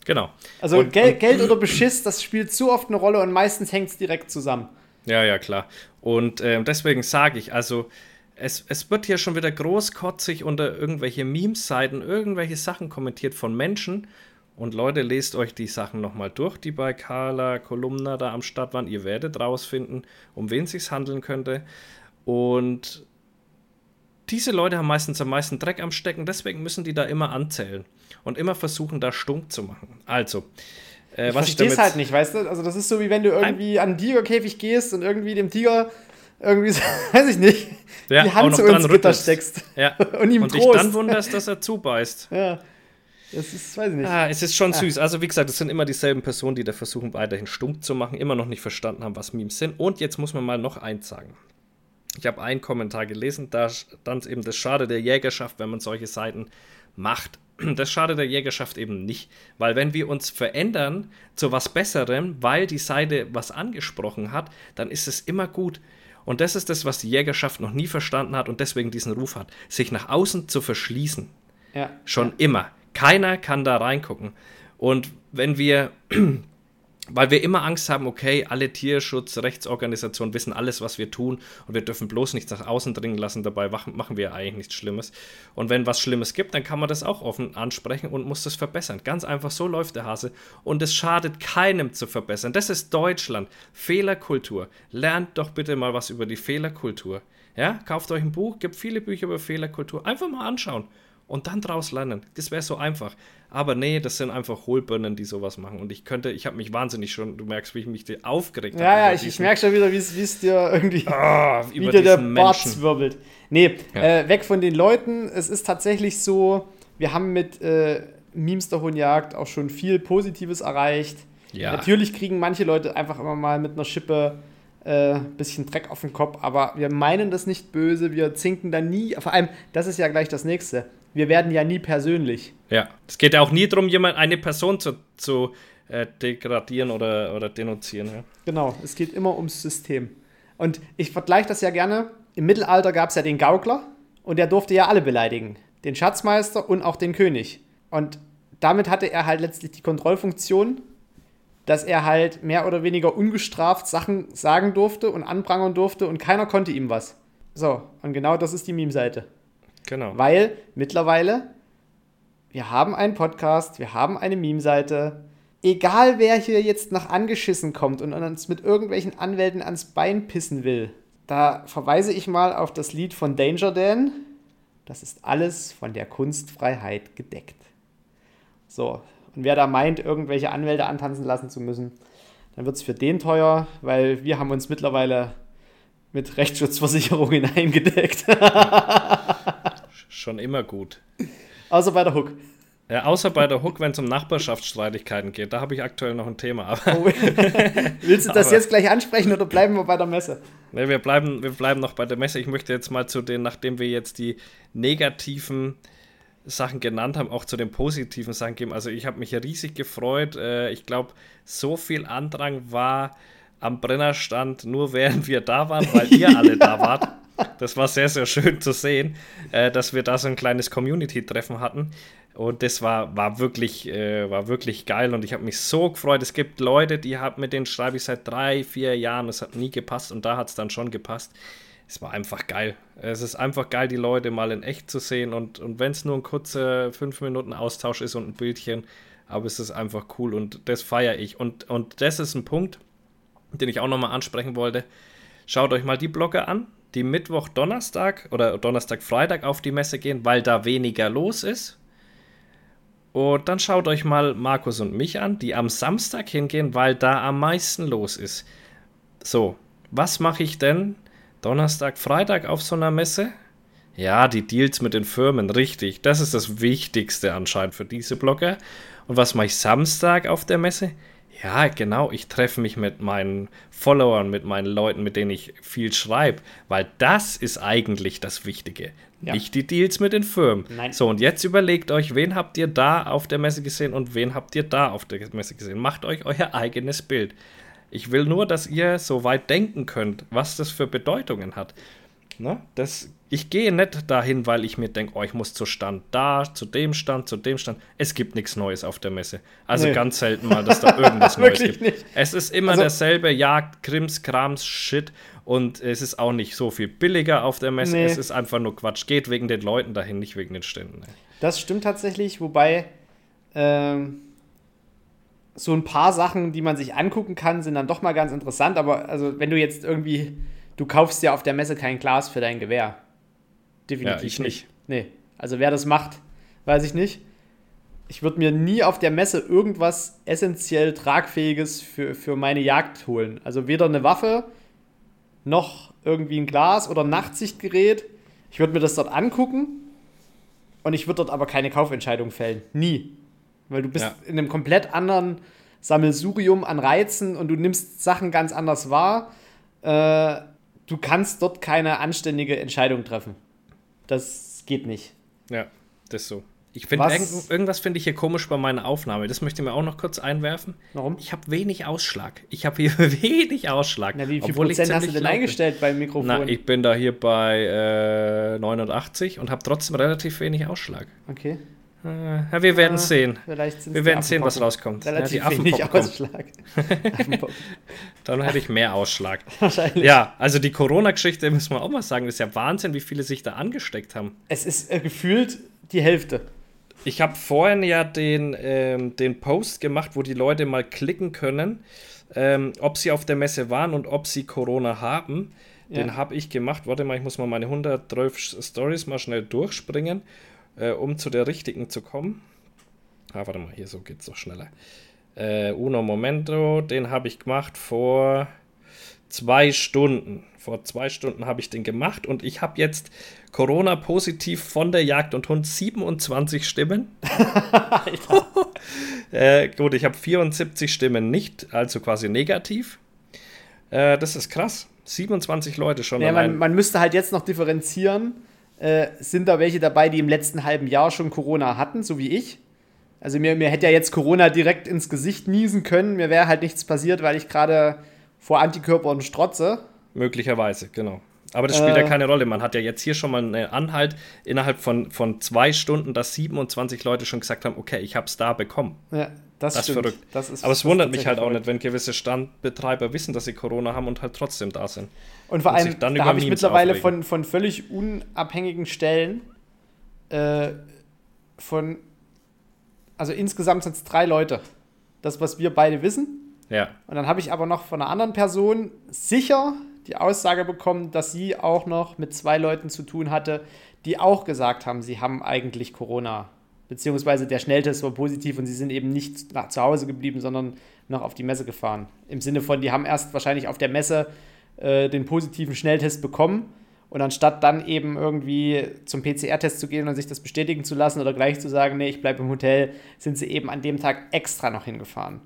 Genau. Also und, Gel und, Geld oder Beschiss, das spielt zu oft eine Rolle und meistens hängt es direkt zusammen. Ja, ja, klar. Und äh, deswegen sage ich, also es, es wird hier schon wieder großkotzig unter irgendwelche Memes-Seiten, irgendwelche Sachen kommentiert von Menschen, und Leute, lest euch die Sachen nochmal durch, die bei Carla Kolumna da am Start waren. Ihr werdet rausfinden, um wen es sich handeln könnte. Und diese Leute haben meistens am meisten Dreck am Stecken, deswegen müssen die da immer anzählen und immer versuchen, da stunk zu machen. Also, äh, ich was verstehe es halt nicht, weißt du? Also, das ist so, wie wenn du irgendwie an einen Tigerkäfig gehst und irgendwie dem Tiger irgendwie, weiß ich nicht, ja, die Hand zu ins Gitter steckst. Ja. und ihm und dich dann wunderst, dass er zubeißt. Ja. Es ist, weiß ich nicht. Ah, es ist schon ah. süß. Also, wie gesagt, es sind immer dieselben Personen, die da versuchen, weiterhin stumm zu machen, immer noch nicht verstanden haben, was Memes sind. Und jetzt muss man mal noch eins sagen. Ich habe einen Kommentar gelesen, da stand eben, das schade der Jägerschaft, wenn man solche Seiten macht. Das schadet der Jägerschaft eben nicht, weil wenn wir uns verändern zu was Besserem, weil die Seite was angesprochen hat, dann ist es immer gut. Und das ist das, was die Jägerschaft noch nie verstanden hat und deswegen diesen Ruf hat, sich nach außen zu verschließen. Ja. Schon ja. immer. Keiner kann da reingucken. Und wenn wir, weil wir immer Angst haben, okay, alle Tierschutzrechtsorganisationen wissen alles, was wir tun und wir dürfen bloß nichts nach außen dringen lassen, dabei machen wir eigentlich nichts Schlimmes. Und wenn was Schlimmes gibt, dann kann man das auch offen ansprechen und muss das verbessern. Ganz einfach, so läuft der Hase. Und es schadet keinem zu verbessern. Das ist Deutschland. Fehlerkultur. Lernt doch bitte mal was über die Fehlerkultur. Ja, kauft euch ein Buch, gibt viele Bücher über Fehlerkultur. Einfach mal anschauen und dann draus lernen. Das wäre so einfach. Aber nee, das sind einfach Hohlbirnen, die sowas machen. Und ich könnte, ich habe mich wahnsinnig schon, du merkst, wie ich mich aufgeregt habe. Ja, ja, ich, ich merke schon wieder, wie es dir irgendwie oh, wieder der Bart zwirbelt. Nee, ja. äh, weg von den Leuten. Es ist tatsächlich so, wir haben mit äh, Memes der Hohen Jagd auch schon viel Positives erreicht. Ja. Natürlich kriegen manche Leute einfach immer mal mit einer Schippe äh, bisschen Dreck auf den Kopf, aber wir meinen das nicht böse, wir zinken da nie, vor allem, das ist ja gleich das nächste wir werden ja nie persönlich. Ja, es geht ja auch nie darum, jemand, eine Person zu, zu äh, degradieren oder, oder denunzieren. Ja. Genau, es geht immer ums System. Und ich vergleiche das ja gerne. Im Mittelalter gab es ja den Gaukler und der durfte ja alle beleidigen. Den Schatzmeister und auch den König. Und damit hatte er halt letztlich die Kontrollfunktion, dass er halt mehr oder weniger ungestraft Sachen sagen durfte und anprangern durfte und keiner konnte ihm was. So, und genau das ist die Meme-Seite. Genau. Weil mittlerweile, wir haben einen Podcast, wir haben eine Meme-Seite. Egal wer hier jetzt noch angeschissen kommt und uns mit irgendwelchen Anwälten ans Bein pissen will, da verweise ich mal auf das Lied von Danger Dan. Das ist alles von der Kunstfreiheit gedeckt. So, und wer da meint, irgendwelche Anwälte antanzen lassen zu müssen, dann wird es für den teuer, weil wir haben uns mittlerweile mit Rechtsschutzversicherungen eingedeckt. Schon immer gut. Außer bei der Hook. Ja, außer bei der Hook, wenn es um Nachbarschaftsstreitigkeiten geht. Da habe ich aktuell noch ein Thema. Oh. Willst du das aber, jetzt gleich ansprechen oder bleiben wir bei der Messe? Ne, wir bleiben, wir bleiben noch bei der Messe. Ich möchte jetzt mal zu den, nachdem wir jetzt die negativen Sachen genannt haben, auch zu den positiven Sachen geben. Also ich habe mich riesig gefreut. Äh, ich glaube, so viel Andrang war am Brennerstand nur während wir da waren, weil ihr alle da wart. Das war sehr, sehr schön zu sehen, äh, dass wir da so ein kleines Community-Treffen hatten. Und das war, war, wirklich, äh, war wirklich geil und ich habe mich so gefreut. Es gibt Leute, die hab, mit denen schreibe ich seit drei, vier Jahren. Es hat nie gepasst und da hat es dann schon gepasst. Es war einfach geil. Es ist einfach geil, die Leute mal in echt zu sehen. Und, und wenn es nur ein kurzer fünf Minuten Austausch ist und ein Bildchen, aber es ist einfach cool und das feiere ich. Und, und das ist ein Punkt, den ich auch nochmal ansprechen wollte. Schaut euch mal die Blogger an, die Mittwoch, Donnerstag oder Donnerstag, Freitag auf die Messe gehen, weil da weniger los ist. Und dann schaut euch mal Markus und mich an, die am Samstag hingehen, weil da am meisten los ist. So, was mache ich denn Donnerstag, Freitag auf so einer Messe? Ja, die Deals mit den Firmen, richtig. Das ist das Wichtigste anscheinend für diese Blogger. Und was mache ich Samstag auf der Messe? Ja, genau, ich treffe mich mit meinen Followern, mit meinen Leuten, mit denen ich viel schreibe, weil das ist eigentlich das Wichtige. Ja. Nicht die Deals mit den Firmen. Nein. So, und jetzt überlegt euch, wen habt ihr da auf der Messe gesehen und wen habt ihr da auf der Messe gesehen. Macht euch euer eigenes Bild. Ich will nur, dass ihr so weit denken könnt, was das für Bedeutungen hat. Ne? Das, ich gehe nicht dahin, weil ich mir denke, oh, ich muss zu Stand da, zu dem Stand, zu dem Stand. Es gibt nichts Neues auf der Messe. Also nee. ganz selten mal, dass da irgendwas Neues gibt. Nicht. Es ist immer also, derselbe Jagd, Krims, Krams, Shit. Und es ist auch nicht so viel billiger auf der Messe. Nee. Es ist einfach nur Quatsch. Geht wegen den Leuten dahin, nicht wegen den Ständen. Das stimmt tatsächlich, wobei ähm, so ein paar Sachen, die man sich angucken kann, sind dann doch mal ganz interessant. Aber also, wenn du jetzt irgendwie du kaufst ja auf der Messe kein Glas für dein Gewehr. Definitiv ja, ich nicht. Nee. Also wer das macht, weiß ich nicht. Ich würde mir nie auf der Messe irgendwas essentiell Tragfähiges für, für meine Jagd holen. Also weder eine Waffe noch irgendwie ein Glas oder ein Nachtsichtgerät. Ich würde mir das dort angucken und ich würde dort aber keine Kaufentscheidung fällen. Nie. Weil du bist ja. in einem komplett anderen Sammelsurium an Reizen und du nimmst Sachen ganz anders wahr. Äh, du kannst dort keine anständige Entscheidung treffen. Das geht nicht. Ja, das ist so. Ich finde, irgend, irgendwas finde ich hier komisch bei meiner Aufnahme. Das möchte ich mir auch noch kurz einwerfen. Warum? Ich habe wenig Ausschlag. Ich habe hier wenig Ausschlag. Na, wie viel Prozent hast du denn eingestellt beim Mikrofon? Na, ich bin da hier bei äh, 89 und habe trotzdem relativ wenig Ausschlag. Okay. Äh, ja, wir werden sehen. wir werden sehen, was rauskommt. Relativ ja, wenig Ausschlag. Dann hätte ich mehr Ausschlag. Wahrscheinlich. Ja, also die Corona-Geschichte müssen wir auch mal sagen. Ist ja Wahnsinn, wie viele sich da angesteckt haben. Es ist äh, gefühlt die Hälfte. Ich habe vorhin ja den, ähm, den Post gemacht, wo die Leute mal klicken können, ähm, ob sie auf der Messe waren und ob sie Corona haben. Ja. Den habe ich gemacht. Warte mal, ich muss mal meine 112 Stories mal schnell durchspringen äh, um zu der richtigen zu kommen. Ah, warte mal, hier so geht es doch schneller. Äh, Uno Momento, den habe ich gemacht vor zwei Stunden. Vor zwei Stunden habe ich den gemacht und ich habe jetzt Corona positiv von der Jagd und Hund 27 Stimmen. äh, gut, ich habe 74 Stimmen nicht, also quasi negativ. Äh, das ist krass. 27 Leute schon. Ja, man, man müsste halt jetzt noch differenzieren äh, sind da welche dabei, die im letzten halben Jahr schon Corona hatten, so wie ich. Also mir, mir hätte ja jetzt Corona direkt ins Gesicht niesen können. Mir wäre halt nichts passiert, weil ich gerade vor Antikörpern strotze. Möglicherweise, genau. Aber das spielt äh, ja keine Rolle. Man hat ja jetzt hier schon mal einen Anhalt innerhalb von, von zwei Stunden, dass 27 Leute schon gesagt haben, okay, ich habe es da bekommen. Ja, das, das ist verrückt. Das ist, Aber es wundert mich halt auch nicht, wenn gewisse Standbetreiber wissen, dass sie Corona haben und halt trotzdem da sind. Und vor allem, da habe ich mittlerweile von, von völlig unabhängigen Stellen äh, von, also insgesamt sind es drei Leute. Das, was wir beide wissen. Ja. Und dann habe ich aber noch von einer anderen Person sicher die Aussage bekommen, dass sie auch noch mit zwei Leuten zu tun hatte, die auch gesagt haben, sie haben eigentlich Corona. Beziehungsweise der Schnelltest war positiv und sie sind eben nicht nach, zu Hause geblieben, sondern noch auf die Messe gefahren. Im Sinne von, die haben erst wahrscheinlich auf der Messe äh, den positiven Schnelltest bekommen und anstatt dann eben irgendwie zum PCR-Test zu gehen und sich das bestätigen zu lassen oder gleich zu sagen, nee, ich bleibe im Hotel, sind sie eben an dem Tag extra noch hingefahren.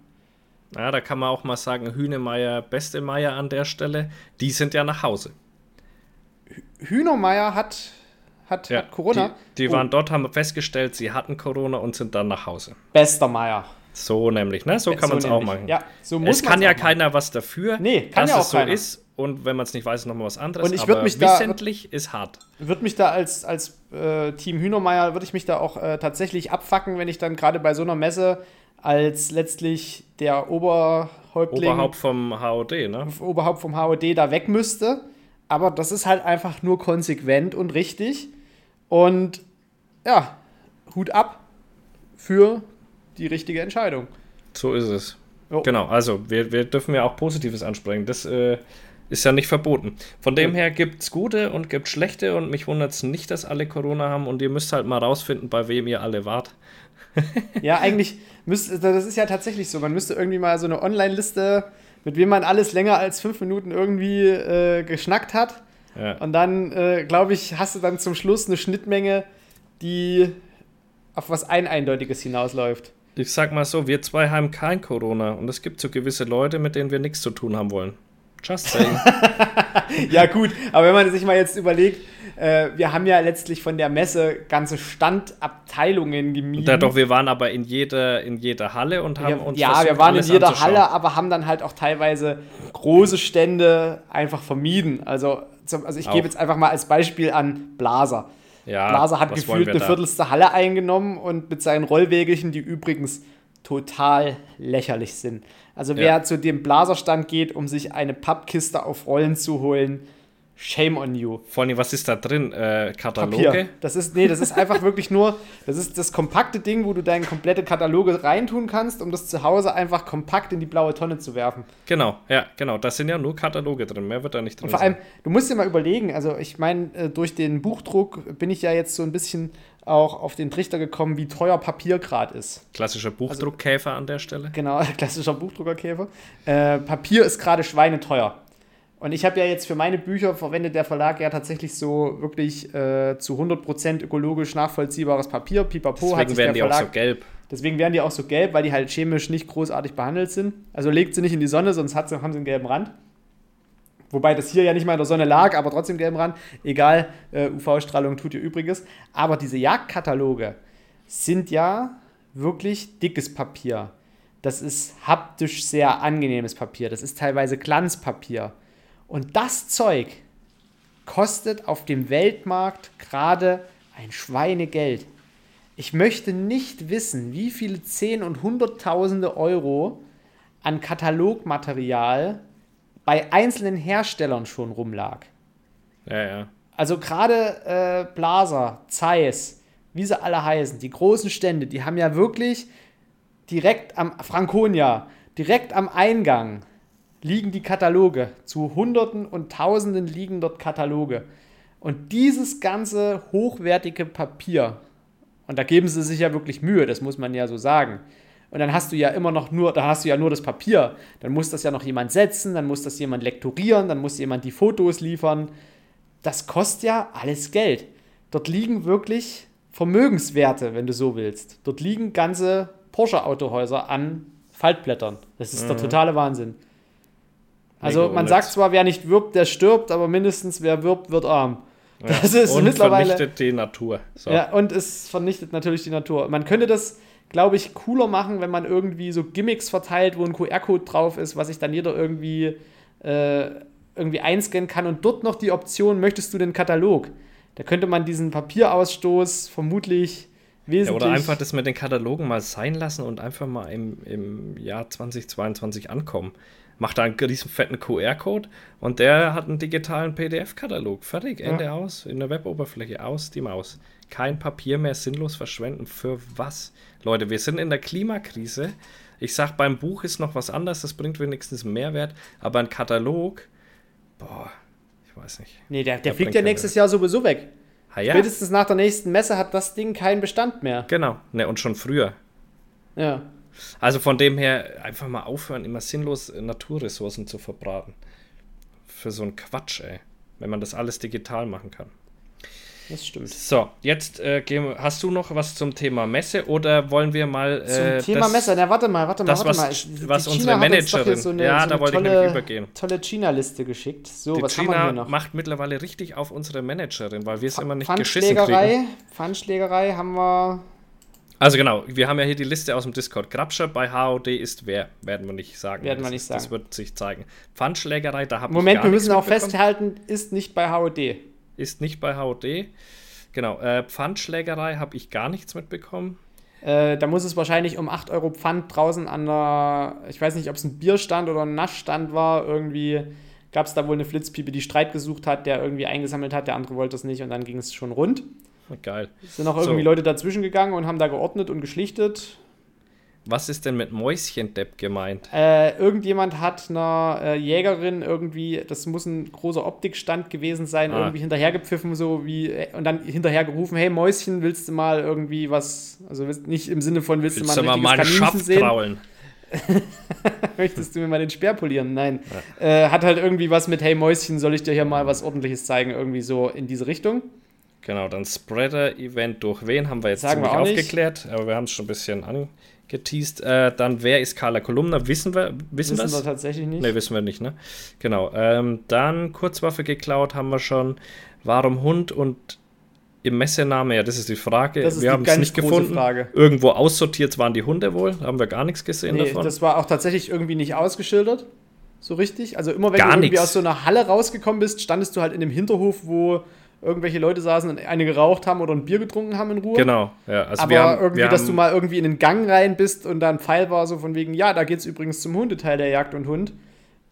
Ja, da kann man auch mal sagen, Hühnemeier, Bestemeier an der Stelle, die sind ja nach Hause. Hühnemeier hat, hat, ja, hat Corona. Die, die waren dort, haben festgestellt, sie hatten Corona und sind dann nach Hause. Bester Meier. So nämlich, ne? So kann man es auch machen. Ja, so muss es kann ja keiner was dafür, nee, kann dass ja auch es so keiner. ist. Und wenn man es nicht weiß, nochmal was anderes. Und ich würde mich wissentlich da, ist hart. Würde mich da als, als äh, Team Hühnermeier, würde ich mich da auch äh, tatsächlich abfacken, wenn ich dann gerade bei so einer Messe als letztlich der Oberhäuptling. Oberhaupt vom HOD, ne? Oberhaupt vom HOD da weg müsste. Aber das ist halt einfach nur konsequent und richtig. Und ja, Hut ab für die richtige Entscheidung. So ist es. Jo. Genau, also wir, wir dürfen ja auch Positives ansprechen. Das äh, ist ja nicht verboten. Von dem her gibt es gute und gibt schlechte und mich wundert es nicht, dass alle Corona haben und ihr müsst halt mal rausfinden, bei wem ihr alle wart. ja, eigentlich müsste, das ist ja tatsächlich so. Man müsste irgendwie mal so eine Online-Liste, mit wem man alles länger als fünf Minuten irgendwie äh, geschnackt hat. Ja. Und dann, äh, glaube ich, hast du dann zum Schluss eine Schnittmenge, die auf was ein Eindeutiges hinausläuft. Ich sag mal so, wir zwei haben kein Corona und es gibt so gewisse Leute, mit denen wir nichts zu tun haben wollen. Just saying. ja, gut, aber wenn man sich mal jetzt überlegt, äh, wir haben ja letztlich von der Messe ganze Standabteilungen gemieden. Ja, doch, wir waren aber in jeder, in jeder Halle und haben wir, uns. Ja, wir waren in jeder Halle, aber haben dann halt auch teilweise große Stände einfach vermieden. Also, zum, also ich gebe jetzt einfach mal als Beispiel an Blaser. Ja, Blaser hat gefühlt eine viertelste Halle eingenommen und mit seinen Rollwägelchen, die übrigens total lächerlich sind. Also wer ja. zu dem Blaserstand geht, um sich eine Pappkiste auf Rollen zu holen, Shame on you. Vor allem, was ist da drin? Äh, Kataloge? Papier. Das ist, nee, das ist einfach wirklich nur, das ist das kompakte Ding, wo du deine komplette Kataloge reintun kannst, um das zu Hause einfach kompakt in die blaue Tonne zu werfen. Genau, ja, genau. Da sind ja nur Kataloge drin, mehr wird da nicht drin. Und vor allem, du musst dir mal überlegen, also ich meine, äh, durch den Buchdruck bin ich ja jetzt so ein bisschen auch auf den Trichter gekommen, wie teuer Papier gerade ist. Klassischer Buchdruckkäfer also, an der Stelle. Genau, klassischer Buchdruckerkäfer. Äh, Papier ist gerade schweineteuer. Und ich habe ja jetzt für meine Bücher verwendet der Verlag ja tatsächlich so wirklich äh, zu 100% ökologisch nachvollziehbares Papier. Pipapo Deswegen hat sich werden der die Verlag, auch so gelb. Deswegen werden die auch so gelb, weil die halt chemisch nicht großartig behandelt sind. Also legt sie nicht in die Sonne, sonst hat sie, haben sie einen gelben Rand. Wobei das hier ja nicht mal in der Sonne lag, aber trotzdem gelben Rand. Egal, äh, UV-Strahlung tut ihr Übriges. Aber diese Jagdkataloge sind ja wirklich dickes Papier. Das ist haptisch sehr angenehmes Papier. Das ist teilweise Glanzpapier. Und das Zeug kostet auf dem Weltmarkt gerade ein Schweinegeld. Ich möchte nicht wissen, wie viele Zehn- und Hunderttausende Euro an Katalogmaterial bei einzelnen Herstellern schon rumlag. Ja, ja. Also gerade äh, Blaser, Zeiss, wie sie alle heißen, die großen Stände, die haben ja wirklich direkt am Franconia, direkt am Eingang liegen die Kataloge. Zu Hunderten und Tausenden liegen dort Kataloge. Und dieses ganze hochwertige Papier, und da geben sie sich ja wirklich Mühe, das muss man ja so sagen. Und dann hast du ja immer noch nur, da hast du ja nur das Papier. Dann muss das ja noch jemand setzen, dann muss das jemand lektorieren, dann muss jemand die Fotos liefern. Das kostet ja alles Geld. Dort liegen wirklich Vermögenswerte, wenn du so willst. Dort liegen ganze Porsche-Autohäuser an Faltblättern. Das ist mhm. der totale Wahnsinn. Also man sagt zwar, wer nicht wirbt, der stirbt, aber mindestens wer wirbt, wird arm. Das ja, ist und mittlerweile. vernichtet die Natur. So. Ja, und es vernichtet natürlich die Natur. Man könnte das, glaube ich, cooler machen, wenn man irgendwie so Gimmicks verteilt, wo ein QR-Code drauf ist, was sich dann jeder irgendwie äh, irgendwie einscannen kann und dort noch die Option, möchtest du den Katalog? Da könnte man diesen Papierausstoß vermutlich wesentlich. Ja, oder einfach das mit den Katalogen mal sein lassen und einfach mal im, im Jahr 2022 ankommen. Macht da einen riesen fetten QR-Code und der hat einen digitalen PDF-Katalog. Fertig, Ende ja. aus. In der Weboberfläche aus die Maus. Kein Papier mehr sinnlos verschwenden. Für was? Leute, wir sind in der Klimakrise. Ich sag, beim Buch ist noch was anderes, das bringt wenigstens Mehrwert, aber ein Katalog, boah, ich weiß nicht. Nee, der, der fliegt ja nächstes Jahr sowieso weg. Ha, ja. Spätestens nach der nächsten Messe hat das Ding keinen Bestand mehr. Genau, ne, und schon früher. Ja. Also von dem her einfach mal aufhören, immer sinnlos Naturressourcen zu verbraten. Für so einen Quatsch, ey. Wenn man das alles digital machen kann. Das stimmt. So, jetzt äh, gehen, hast du noch was zum Thema Messe oder wollen wir mal. Äh, zum Thema das, Messe, na warte mal, warte mal, das, warte was, mal. Was unsere Managerin. So eine, ja, so da wollte tolle, ich nämlich übergehen. Tolle China-Liste geschickt. So, Die was China haben wir noch? macht mittlerweile richtig auf unsere Managerin, weil wir es immer nicht geschissen kriegen. Pfandschlägerei haben wir. Also genau, wir haben ja hier die Liste aus dem Discord. Grabscher bei HOD ist wer, werden wir nicht sagen. Werden wir nicht sagen. Das wird sich zeigen. Pfandschlägerei, da haben wir Moment, wir müssen auch festhalten, ist nicht bei HOD. Ist nicht bei HOD. Genau, äh, Pfandschlägerei habe ich gar nichts mitbekommen. Äh, da muss es wahrscheinlich um 8 Euro Pfand draußen an der, ich weiß nicht, ob es ein Bierstand oder ein Naschstand war, irgendwie gab es da wohl eine Flitzpiepe, die Streit gesucht hat, der irgendwie eingesammelt hat, der andere wollte es nicht und dann ging es schon rund. Geil. Sind auch irgendwie so. Leute dazwischen gegangen und haben da geordnet und geschlichtet. Was ist denn mit Mäuschendepp gemeint? Äh, irgendjemand hat einer äh, Jägerin irgendwie, das muss ein großer Optikstand gewesen sein, ah. irgendwie hinterhergepfiffen, so wie, äh, und dann hinterher gerufen, hey Mäuschen, willst du mal irgendwie was, also nicht im Sinne von, willst, willst du mal ein du mal Kaninchen sehen? Kraulen? Möchtest du mir mal den Speer polieren? Nein. Ja. Äh, hat halt irgendwie was mit, hey Mäuschen, soll ich dir hier mal was ordentliches zeigen, irgendwie so in diese Richtung. Genau, dann Spreader-Event durch wen haben wir jetzt Sagen ziemlich wir aufgeklärt, nicht. aber wir haben es schon ein bisschen an geteased. Äh, dann, wer ist Carla Kolumna? Wissen wir, wissen, wissen wir tatsächlich nicht. Ne, wissen wir nicht, ne? Genau. Ähm, dann Kurzwaffe geklaut haben wir schon. Warum Hund und im Messename? Ja, das ist die Frage. Das ist wir haben es nicht gefunden. Frage. Irgendwo aussortiert waren die Hunde wohl. Da haben wir gar nichts gesehen nee, davon. Das war auch tatsächlich irgendwie nicht ausgeschildert. So richtig. Also immer wenn gar du irgendwie nix. aus so einer Halle rausgekommen bist, standest du halt in dem Hinterhof, wo irgendwelche Leute saßen und eine geraucht haben oder ein Bier getrunken haben in Ruhe. Genau, ja. Also Aber haben, irgendwie, dass du mal irgendwie in den Gang rein bist und da ein Pfeil war, so von wegen, ja, da geht es übrigens zum Hundeteil der Jagd und Hund.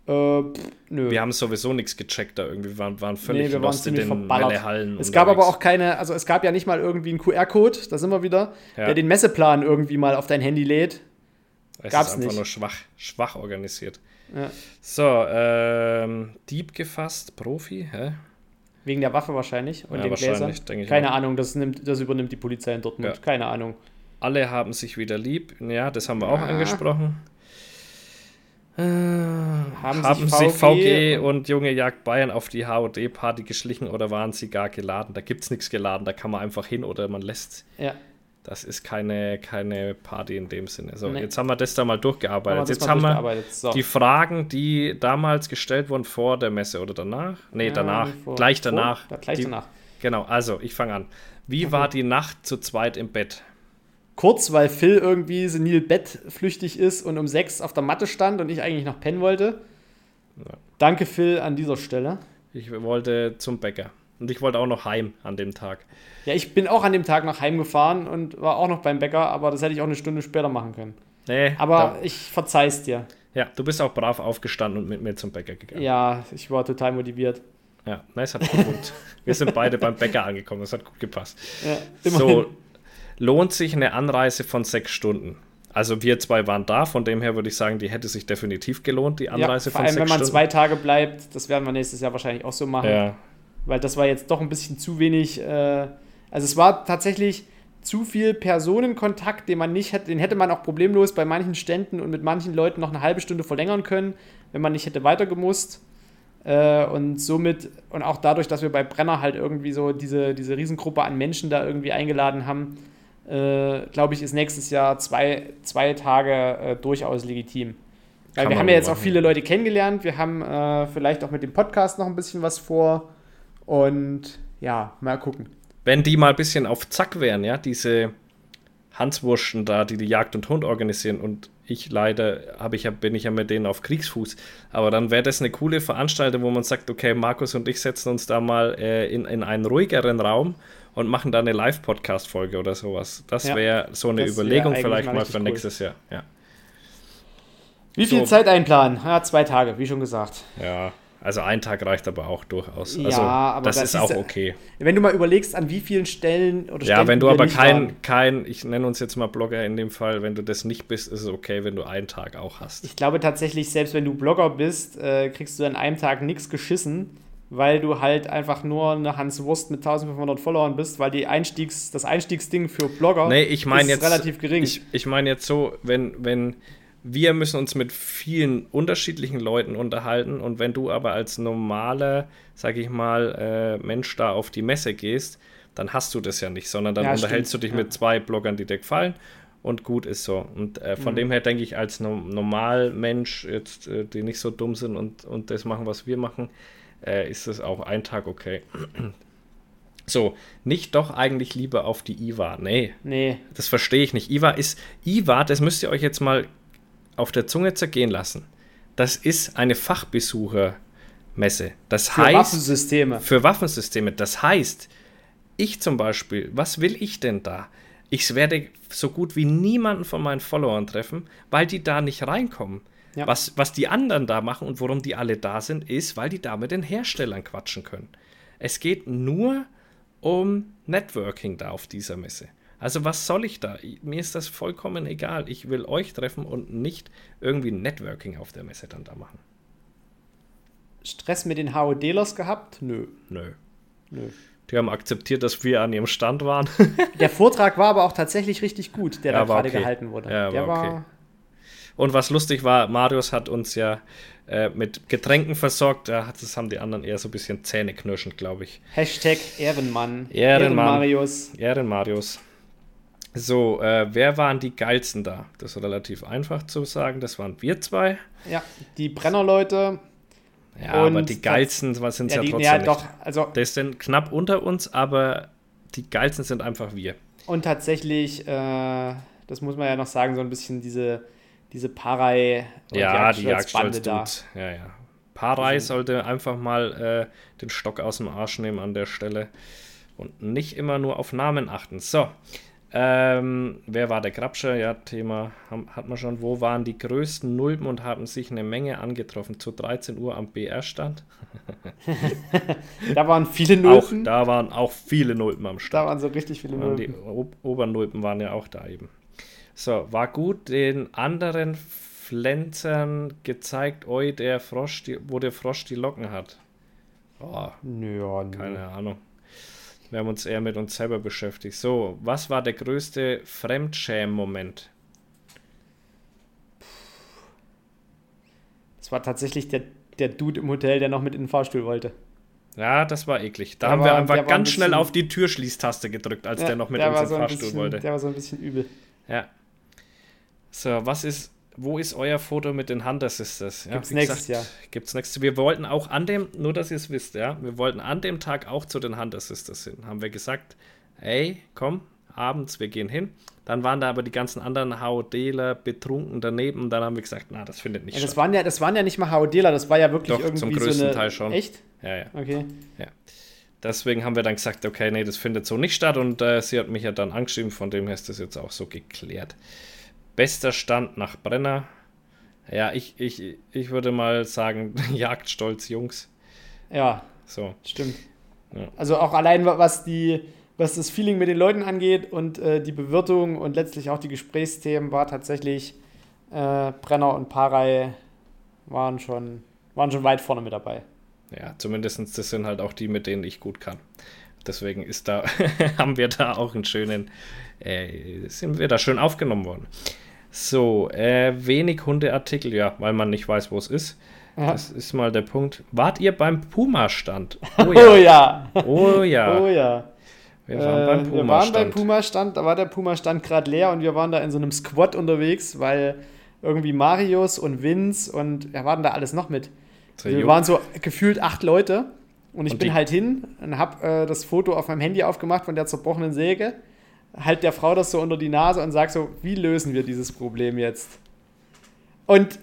Äh, pff, nö. Wir haben sowieso nichts gecheckt da irgendwie. Wir waren, waren völlig nee, wir waren in den Hallen. Es gab aber auch keine, also es gab ja nicht mal irgendwie einen QR-Code, da sind wir wieder, ja. der den Messeplan irgendwie mal auf dein Handy lädt. Es Gab's ist einfach nicht. nur schwach, schwach organisiert. Ja. So, ähm, Dieb gefasst, Profi, hä? Wegen der Waffe wahrscheinlich und ja, den Gläsern. Keine auch. Ahnung, das, nimmt, das übernimmt die Polizei in Dortmund. Ja. Keine Ahnung. Alle haben sich wieder lieb. Ja, das haben wir auch angesprochen. Äh, haben, haben sich, VG, VG und Junge Jagd Bayern auf die HOD-Party geschlichen oder waren sie gar geladen? Da gibt es nichts geladen, da kann man einfach hin oder man lässt. Ja. Das ist keine, keine Party in dem Sinne. So, nee. jetzt haben wir das da mal durchgearbeitet. Haben jetzt haben wir so. die Fragen, die damals gestellt wurden vor der Messe oder danach? Nee, ja, danach. Vor, gleich danach. Vor, gleich die, danach. Genau, also ich fange an. Wie okay. war die Nacht zu zweit im Bett? Kurz, weil Phil irgendwie senil bettflüchtig ist und um sechs auf der Matte stand und ich eigentlich noch pennen wollte. Ja. Danke, Phil, an dieser Stelle. Ich wollte zum Bäcker. Und ich wollte auch noch heim an dem Tag. Ja, ich bin auch an dem Tag noch heimgefahren und war auch noch beim Bäcker, aber das hätte ich auch eine Stunde später machen können. Nee. Aber ich verzeih's dir. Ja, du bist auch brav aufgestanden und mit mir zum Bäcker gegangen. Ja, ich war total motiviert. Ja, nein, es hat gut. Wir sind beide beim Bäcker angekommen, es hat gut gepasst. Ja, so, lohnt sich eine Anreise von sechs Stunden? Also wir zwei waren da, von dem her würde ich sagen, die hätte sich definitiv gelohnt, die Anreise ja, von sechs Stunden. Vor allem, wenn man zwei Tage bleibt, das werden wir nächstes Jahr wahrscheinlich auch so machen. Ja. Weil das war jetzt doch ein bisschen zu wenig äh, also es war tatsächlich zu viel Personenkontakt, den man nicht hätte, den hätte man auch problemlos bei manchen Ständen und mit manchen Leuten noch eine halbe Stunde verlängern können, wenn man nicht hätte weitergemusst. Äh, und somit, und auch dadurch, dass wir bei Brenner halt irgendwie so diese, diese Riesengruppe an Menschen da irgendwie eingeladen haben, äh, glaube ich, ist nächstes Jahr zwei, zwei Tage äh, durchaus legitim. Weil wir haben ja jetzt machen. auch viele Leute kennengelernt, wir haben äh, vielleicht auch mit dem Podcast noch ein bisschen was vor und ja, mal gucken wenn die mal ein bisschen auf Zack wären, ja, diese Hanswurschen da, die die Jagd und Hund organisieren und ich leider habe ich ja, bin ich ja mit denen auf Kriegsfuß. Aber dann wäre das eine coole Veranstaltung, wo man sagt, okay, Markus und ich setzen uns da mal äh, in, in einen ruhigeren Raum und machen da eine Live-Podcast-Folge oder sowas. Das ja, wäre so eine Überlegung vielleicht mal für cool. nächstes Jahr. Ja. Wie viel so. Zeit einplanen? Ja, zwei Tage, wie schon gesagt. Ja, also ein Tag reicht aber auch durchaus. Ja, also, aber das, das ist auch okay. Wenn du mal überlegst, an wie vielen Stellen oder Ja, wenn du aber kein, kein, ich nenne uns jetzt mal Blogger in dem Fall, wenn du das nicht bist, ist es okay, wenn du einen Tag auch hast. Ich glaube tatsächlich, selbst wenn du Blogger bist, äh, kriegst du an einem Tag nichts geschissen, weil du halt einfach nur eine Hans Wurst mit 1500 Followern bist, weil die Einstiegs, das Einstiegsding für Blogger nee, ich mein ist jetzt, relativ gering. Ich, ich meine jetzt so, wenn, wenn wir müssen uns mit vielen unterschiedlichen Leuten unterhalten und wenn du aber als normaler, sag ich mal, äh, Mensch da auf die Messe gehst, dann hast du das ja nicht, sondern dann ja, unterhältst stimmt. du dich ja. mit zwei Bloggern, die dir gefallen und gut ist so. Und äh, von mhm. dem her denke ich, als no Normalmensch, jetzt, äh, die nicht so dumm sind und, und das machen, was wir machen, äh, ist es auch ein Tag okay. So, nicht doch eigentlich lieber auf die IWA. Nee. Nee. Das verstehe ich nicht. IWA ist, IWA, das müsst ihr euch jetzt mal auf der Zunge zergehen lassen. Das ist eine Fachbesuchermesse. Das für heißt, Waffensysteme. Für Waffensysteme. Das heißt, ich zum Beispiel, was will ich denn da? Ich werde so gut wie niemanden von meinen Followern treffen, weil die da nicht reinkommen. Ja. Was, was die anderen da machen und warum die alle da sind, ist, weil die da mit den Herstellern quatschen können. Es geht nur um Networking da auf dieser Messe. Also was soll ich da? Mir ist das vollkommen egal. Ich will euch treffen und nicht irgendwie Networking auf der Messe dann da machen. Stress mit den HOD-Lers gehabt? Nö. Nö. Nö. Die haben akzeptiert, dass wir an ihrem Stand waren. der Vortrag war aber auch tatsächlich richtig gut, der ja, da gerade okay. gehalten wurde. Ja, der war, okay. Und was lustig war, Marius hat uns ja äh, mit Getränken versorgt. das haben die anderen eher so ein bisschen zähneknirschend, glaube ich. Hashtag Ehrenmann. Ehrenmann. Ehrenmarius. Ehrenmarius. So, äh, wer waren die geilsten da? Das ist relativ einfach zu sagen. Das waren wir zwei. Ja, die Brennerleute. Ja, aber die geilsten was sind ja, ja trotzdem ja. Doch, also, das sind knapp unter uns, aber die geilsten sind einfach wir. Und tatsächlich, äh, das muss man ja noch sagen, so ein bisschen diese, diese Parei. Ja, die Jagdstolz da. Ja, ja. Parei also, sollte einfach mal äh, den Stock aus dem Arsch nehmen an der Stelle und nicht immer nur auf Namen achten. So, ähm, wer war der Grabscher? Ja, Thema haben, hat man schon. Wo waren die größten Nulpen und haben sich eine Menge angetroffen? Zu 13 Uhr am BR-Stand. da waren viele Nulpen. Auch, da waren auch viele Nulpen am Stand. Da waren so richtig viele Nulpen. Die o Obernulpen waren ja auch da eben. So, war gut den anderen Pflänzern gezeigt, oi, der Frosch, die, wo der Frosch die Locken hat. Oh, ja, keine Ahnung. Wir haben uns eher mit uns selber beschäftigt. So, was war der größte Fremdschämen-Moment? Das war tatsächlich der, der Dude im Hotel, der noch mit in den Fahrstuhl wollte. Ja, das war eklig. Da der haben war, wir einfach ganz ein bisschen, schnell auf die Türschließtaste gedrückt, als ja, der noch mit uns in den so Fahrstuhl bisschen, wollte. Der war so ein bisschen übel. Ja. So, was ist wo ist euer Foto mit den Hunter Sisters? Ja, gibt's nächstes Jahr. Gibt's nächstes Wir wollten auch an dem, nur dass ihr es wisst, ja, wir wollten an dem Tag auch zu den Hunter Sisters hin. Haben wir gesagt, ey, komm, abends, wir gehen hin. Dann waren da aber die ganzen anderen HODler betrunken daneben. Dann haben wir gesagt, na, das findet nicht ja, das statt. Waren ja, das waren ja nicht mal HODler, das war ja wirklich Doch, irgendwie zum größten so eine... Teil schon. Echt? Ja, ja. Okay. Ja. Deswegen haben wir dann gesagt, okay, nee, das findet so nicht statt. Und äh, sie hat mich ja dann angeschrieben, von dem her ist das jetzt auch so geklärt. Bester Stand nach Brenner, ja, ich, ich, ich würde mal sagen, Jagdstolz Jungs. Ja, so. stimmt. Ja. Also auch allein was die, was das Feeling mit den Leuten angeht und äh, die Bewirtung und letztlich auch die Gesprächsthemen war tatsächlich äh, Brenner und Parei waren schon, waren schon weit vorne mit dabei. Ja, zumindest das sind halt auch die, mit denen ich gut kann. Deswegen ist da, haben wir da auch einen schönen, äh, sind wir da schön aufgenommen worden. So, äh, wenig Hundeartikel, ja, weil man nicht weiß, wo es ist. Ja. Das ist mal der Punkt. Wart ihr beim Puma-Stand? Oh ja. oh ja. Oh ja. Wir waren beim Puma-Stand. Wir waren beim Puma-Stand, da war der Puma-Stand gerade leer und wir waren da in so einem Squad unterwegs, weil irgendwie Marius und Vince und wir waren da alles noch mit. wir jung. waren so gefühlt acht Leute und ich und bin halt hin und habe äh, das Foto auf meinem Handy aufgemacht von der zerbrochenen Säge halt der Frau das so unter die Nase und sage so, wie lösen wir dieses Problem jetzt? Und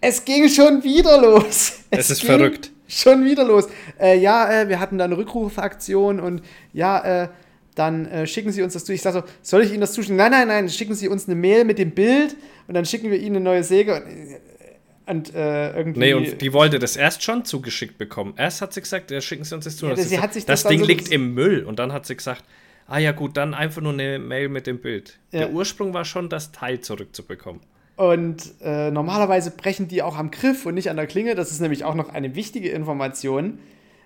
es ging schon wieder los. Es, es ist verrückt. Schon wieder los. Äh, ja, äh, wir hatten da eine Rückrufaktion und ja, äh, dann äh, schicken Sie uns das zu. Ich sage so, soll ich Ihnen das zuschicken? Nein, nein, nein, schicken Sie uns eine Mail mit dem Bild und dann schicken wir Ihnen eine neue Säge. Und, äh, und äh, irgendwie. Nee, und die wollte das erst schon zugeschickt bekommen. Erst hat sie gesagt, ja, schicken Sie uns das zu. Ja, das, sie hat sich das, das Ding so liegt im Müll. Und dann hat sie gesagt, ah ja gut, dann einfach nur eine Mail mit dem Bild. Ja. Der Ursprung war schon, das Teil zurückzubekommen. Und äh, normalerweise brechen die auch am Griff und nicht an der Klinge. Das ist nämlich auch noch eine wichtige Information.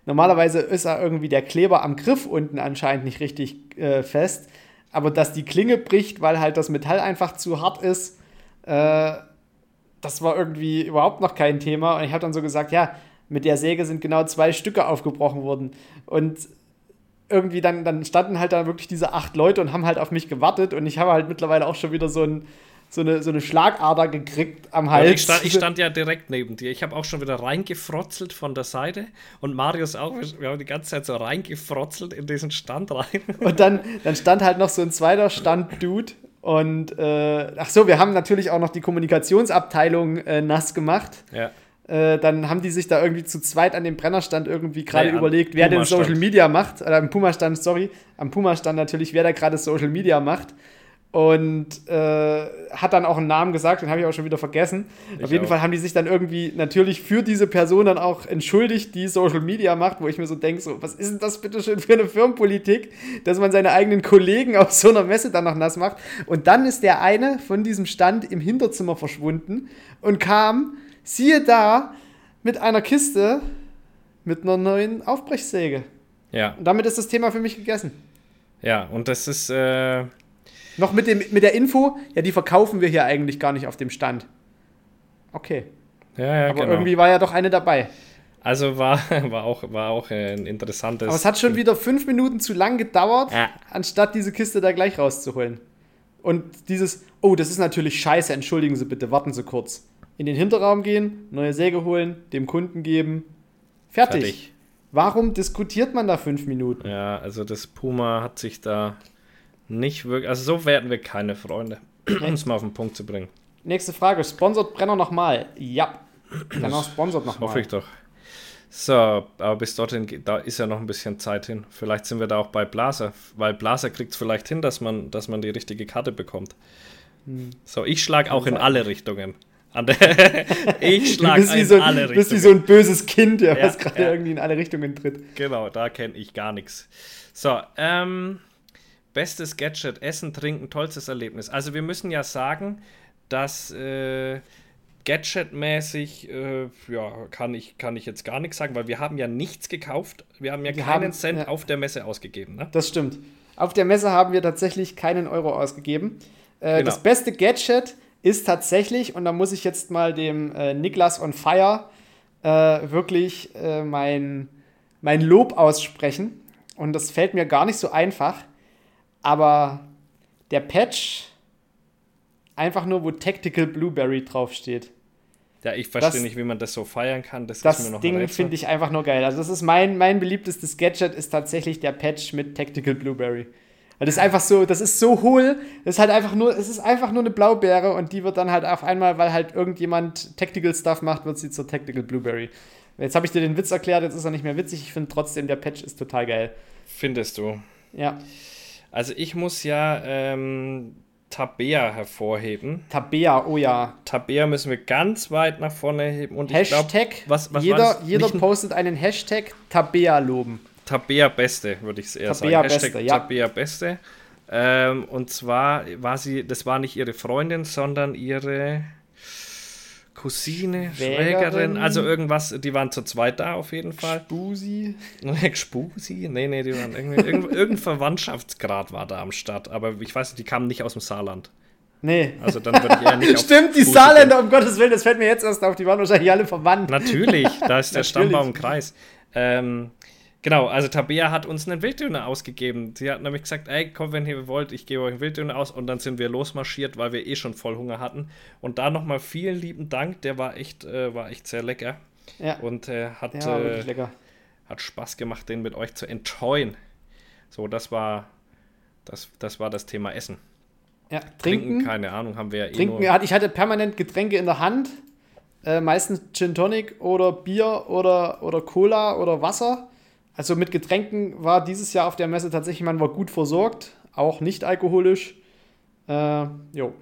Normalerweise ist da irgendwie der Kleber am Griff unten anscheinend nicht richtig äh, fest. Aber dass die Klinge bricht, weil halt das Metall einfach zu hart ist, äh, das war irgendwie überhaupt noch kein Thema. Und ich habe dann so gesagt, ja, mit der Säge sind genau zwei Stücke aufgebrochen worden. Und irgendwie dann, dann standen halt da wirklich diese acht Leute und haben halt auf mich gewartet. Und ich habe halt mittlerweile auch schon wieder so ein so eine, so eine Schlagader gekriegt am Hals. Ja, ich, stand, ich, stand, ja direkt neben dir. Ich habe auch schon wieder reingefrotzelt von der Seite und Marius auch. Wir haben die ganze Zeit so reingefrotzelt in diesen Stand rein. Und dann, dann stand halt noch so ein zweiter Stand-Dude. Und äh, ach so, wir haben natürlich auch noch die Kommunikationsabteilung äh, nass gemacht. Ja. Äh, dann haben die sich da irgendwie zu zweit an dem Brennerstand irgendwie gerade nee, überlegt, wer den Social Media macht. Oder am Puma-Stand, sorry. Am Puma-Stand natürlich, wer da gerade Social Media macht und äh, hat dann auch einen Namen gesagt, den habe ich auch schon wieder vergessen. Ich Auf jeden auch. Fall haben die sich dann irgendwie natürlich für diese Person dann auch entschuldigt, die Social Media macht, wo ich mir so denke, so, was ist denn das bitte schön für eine Firmenpolitik, dass man seine eigenen Kollegen auf so einer Messe dann noch nass macht. Und dann ist der eine von diesem Stand im Hinterzimmer verschwunden und kam, siehe da, mit einer Kiste mit einer neuen Aufbrechsäge. Ja. Und damit ist das Thema für mich gegessen. Ja, und das ist, äh, noch mit, dem, mit der Info, ja, die verkaufen wir hier eigentlich gar nicht auf dem Stand. Okay. Ja, ja, Aber genau. irgendwie war ja doch eine dabei. Also war, war, auch, war auch ein interessantes. Aber es hat schon wieder fünf Minuten zu lang gedauert, ja. anstatt diese Kiste da gleich rauszuholen. Und dieses, oh, das ist natürlich scheiße, entschuldigen Sie bitte, warten Sie kurz. In den Hinterraum gehen, neue Säge holen, dem Kunden geben. Fertig. Fertig. Warum diskutiert man da fünf Minuten? Ja, also das Puma hat sich da nicht wirklich. Also so werden wir keine Freunde. um es mal auf den Punkt zu bringen. Nächste Frage. Sponsort Brenner nochmal? Ja. Auch sponsort nochmal. Hoffe ich doch. So, aber bis dorthin, da ist ja noch ein bisschen Zeit hin. Vielleicht sind wir da auch bei Blaser, weil Blaser kriegt es vielleicht hin, dass man, dass man die richtige Karte bekommt. Hm. So, ich schlage auch in alle Richtungen. ich schlage in so alle Richtungen. Du bist wie so ein böses Kind, ja, was gerade ja. irgendwie in alle Richtungen tritt. Genau, da kenne ich gar nichts. So, ähm, Bestes Gadget, Essen, Trinken, tollstes Erlebnis. Also wir müssen ja sagen, dass äh, Gadget-mäßig, äh, ja, kann ich, kann ich jetzt gar nichts sagen, weil wir haben ja nichts gekauft. Wir haben ja wir keinen haben, Cent ja. auf der Messe ausgegeben. Ne? Das stimmt. Auf der Messe haben wir tatsächlich keinen Euro ausgegeben. Äh, genau. Das beste Gadget ist tatsächlich, und da muss ich jetzt mal dem äh, Niklas on Fire äh, wirklich äh, mein, mein Lob aussprechen. Und das fällt mir gar nicht so einfach aber der Patch, einfach nur, wo Tactical Blueberry draufsteht. Ja, ich verstehe nicht, wie man das so feiern kann. Das, das Ding finde ich einfach nur geil. Also, das ist mein, mein beliebtestes Gadget, ist tatsächlich der Patch mit Tactical Blueberry. Weil das ist einfach so, das ist so hohl, das ist halt einfach nur, es ist einfach nur eine Blaubeere und die wird dann halt auf einmal, weil halt irgendjemand Tactical Stuff macht, wird sie zur Tactical Blueberry. Jetzt habe ich dir den Witz erklärt, jetzt ist er nicht mehr witzig. Ich finde trotzdem, der Patch ist total geil. Findest du? Ja. Also ich muss ja ähm, Tabea hervorheben. Tabea, oh ja. Tabea müssen wir ganz weit nach vorne heben. Und Hashtag, glaub, was, was jeder, jeder postet einen Hashtag Tabea loben. Tabea Beste, würde ich es eher Tabea sagen. Beste, Hashtag ja. Tabea Beste. Ähm, und zwar war sie, das war nicht ihre Freundin, sondern ihre Cousine, Schwägerin, also irgendwas, die waren zu zweit da auf jeden Fall. Spusi? Spusi? Nee, nee, die waren irgendwie, irgendein, irgendein Verwandtschaftsgrad war da am Start, aber ich weiß nicht, die kamen nicht aus dem Saarland. Nee. Also dann würde ich eher nicht Stimmt, die Saarländer, um Gottes Willen, das fällt mir jetzt erst auf, die waren wahrscheinlich alle verwandt. Natürlich, da ist der Stammbaum im Kreis. Ähm, Genau, also Tabea hat uns einen Wilddöner ausgegeben. Sie hat nämlich gesagt, ey, komm, wenn ihr wollt, ich gebe euch einen Wilddöner aus. Und dann sind wir losmarschiert, weil wir eh schon voll Hunger hatten. Und da nochmal vielen lieben Dank, der war echt, äh, war echt sehr lecker. Ja. Und äh, hat, ja, äh, hat Spaß gemacht, den mit euch zu enjoyen. So, das war, Das, das war das Thema Essen. Ja, trinken, trinken keine Ahnung, haben wir ja eh trinken, nur. Ich hatte permanent Getränke in der Hand. Äh, meistens Gin Tonic oder Bier oder, oder Cola oder Wasser. Also mit Getränken war dieses Jahr auf der Messe tatsächlich, man war gut versorgt, auch nicht alkoholisch. Äh, jo.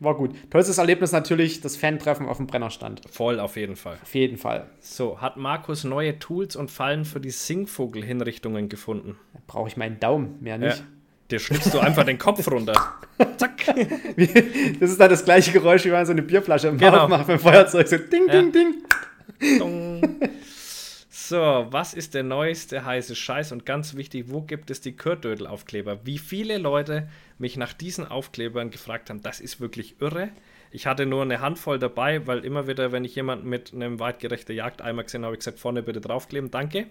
War gut. Tollstes Erlebnis natürlich das Fan-Treffen auf dem Brennerstand. Voll, auf jeden Fall. Auf jeden Fall. So, hat Markus neue Tools und Fallen für die Singvogel-Hinrichtungen gefunden? Brauche ich meinen Daumen, mehr nicht. Ja. Dir schnippst du einfach den Kopf runter. Zack. Das ist dann das gleiche Geräusch, wie man so eine Bierflasche im genau. macht beim Feuerzeug. So ding, ja. ding, ding. Dong. So, was ist der neueste heiße Scheiß? Und ganz wichtig, wo gibt es die Kürdödel-Aufkleber? Wie viele Leute mich nach diesen Aufklebern gefragt haben, das ist wirklich irre. Ich hatte nur eine Handvoll dabei, weil immer wieder, wenn ich jemanden mit einem weitgerechten Jagdeimer gesehen habe, habe ich gesagt, vorne bitte draufkleben, danke.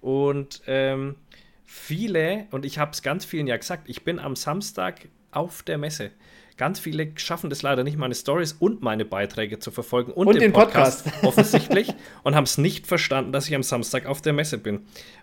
Und ähm, viele, und ich habe es ganz vielen ja gesagt, ich bin am Samstag auf der Messe. Ganz viele schaffen das leider nicht, meine Stories und meine Beiträge zu verfolgen und, und den, den Podcast, Podcast offensichtlich und haben es nicht verstanden, dass ich am Samstag auf der Messe bin.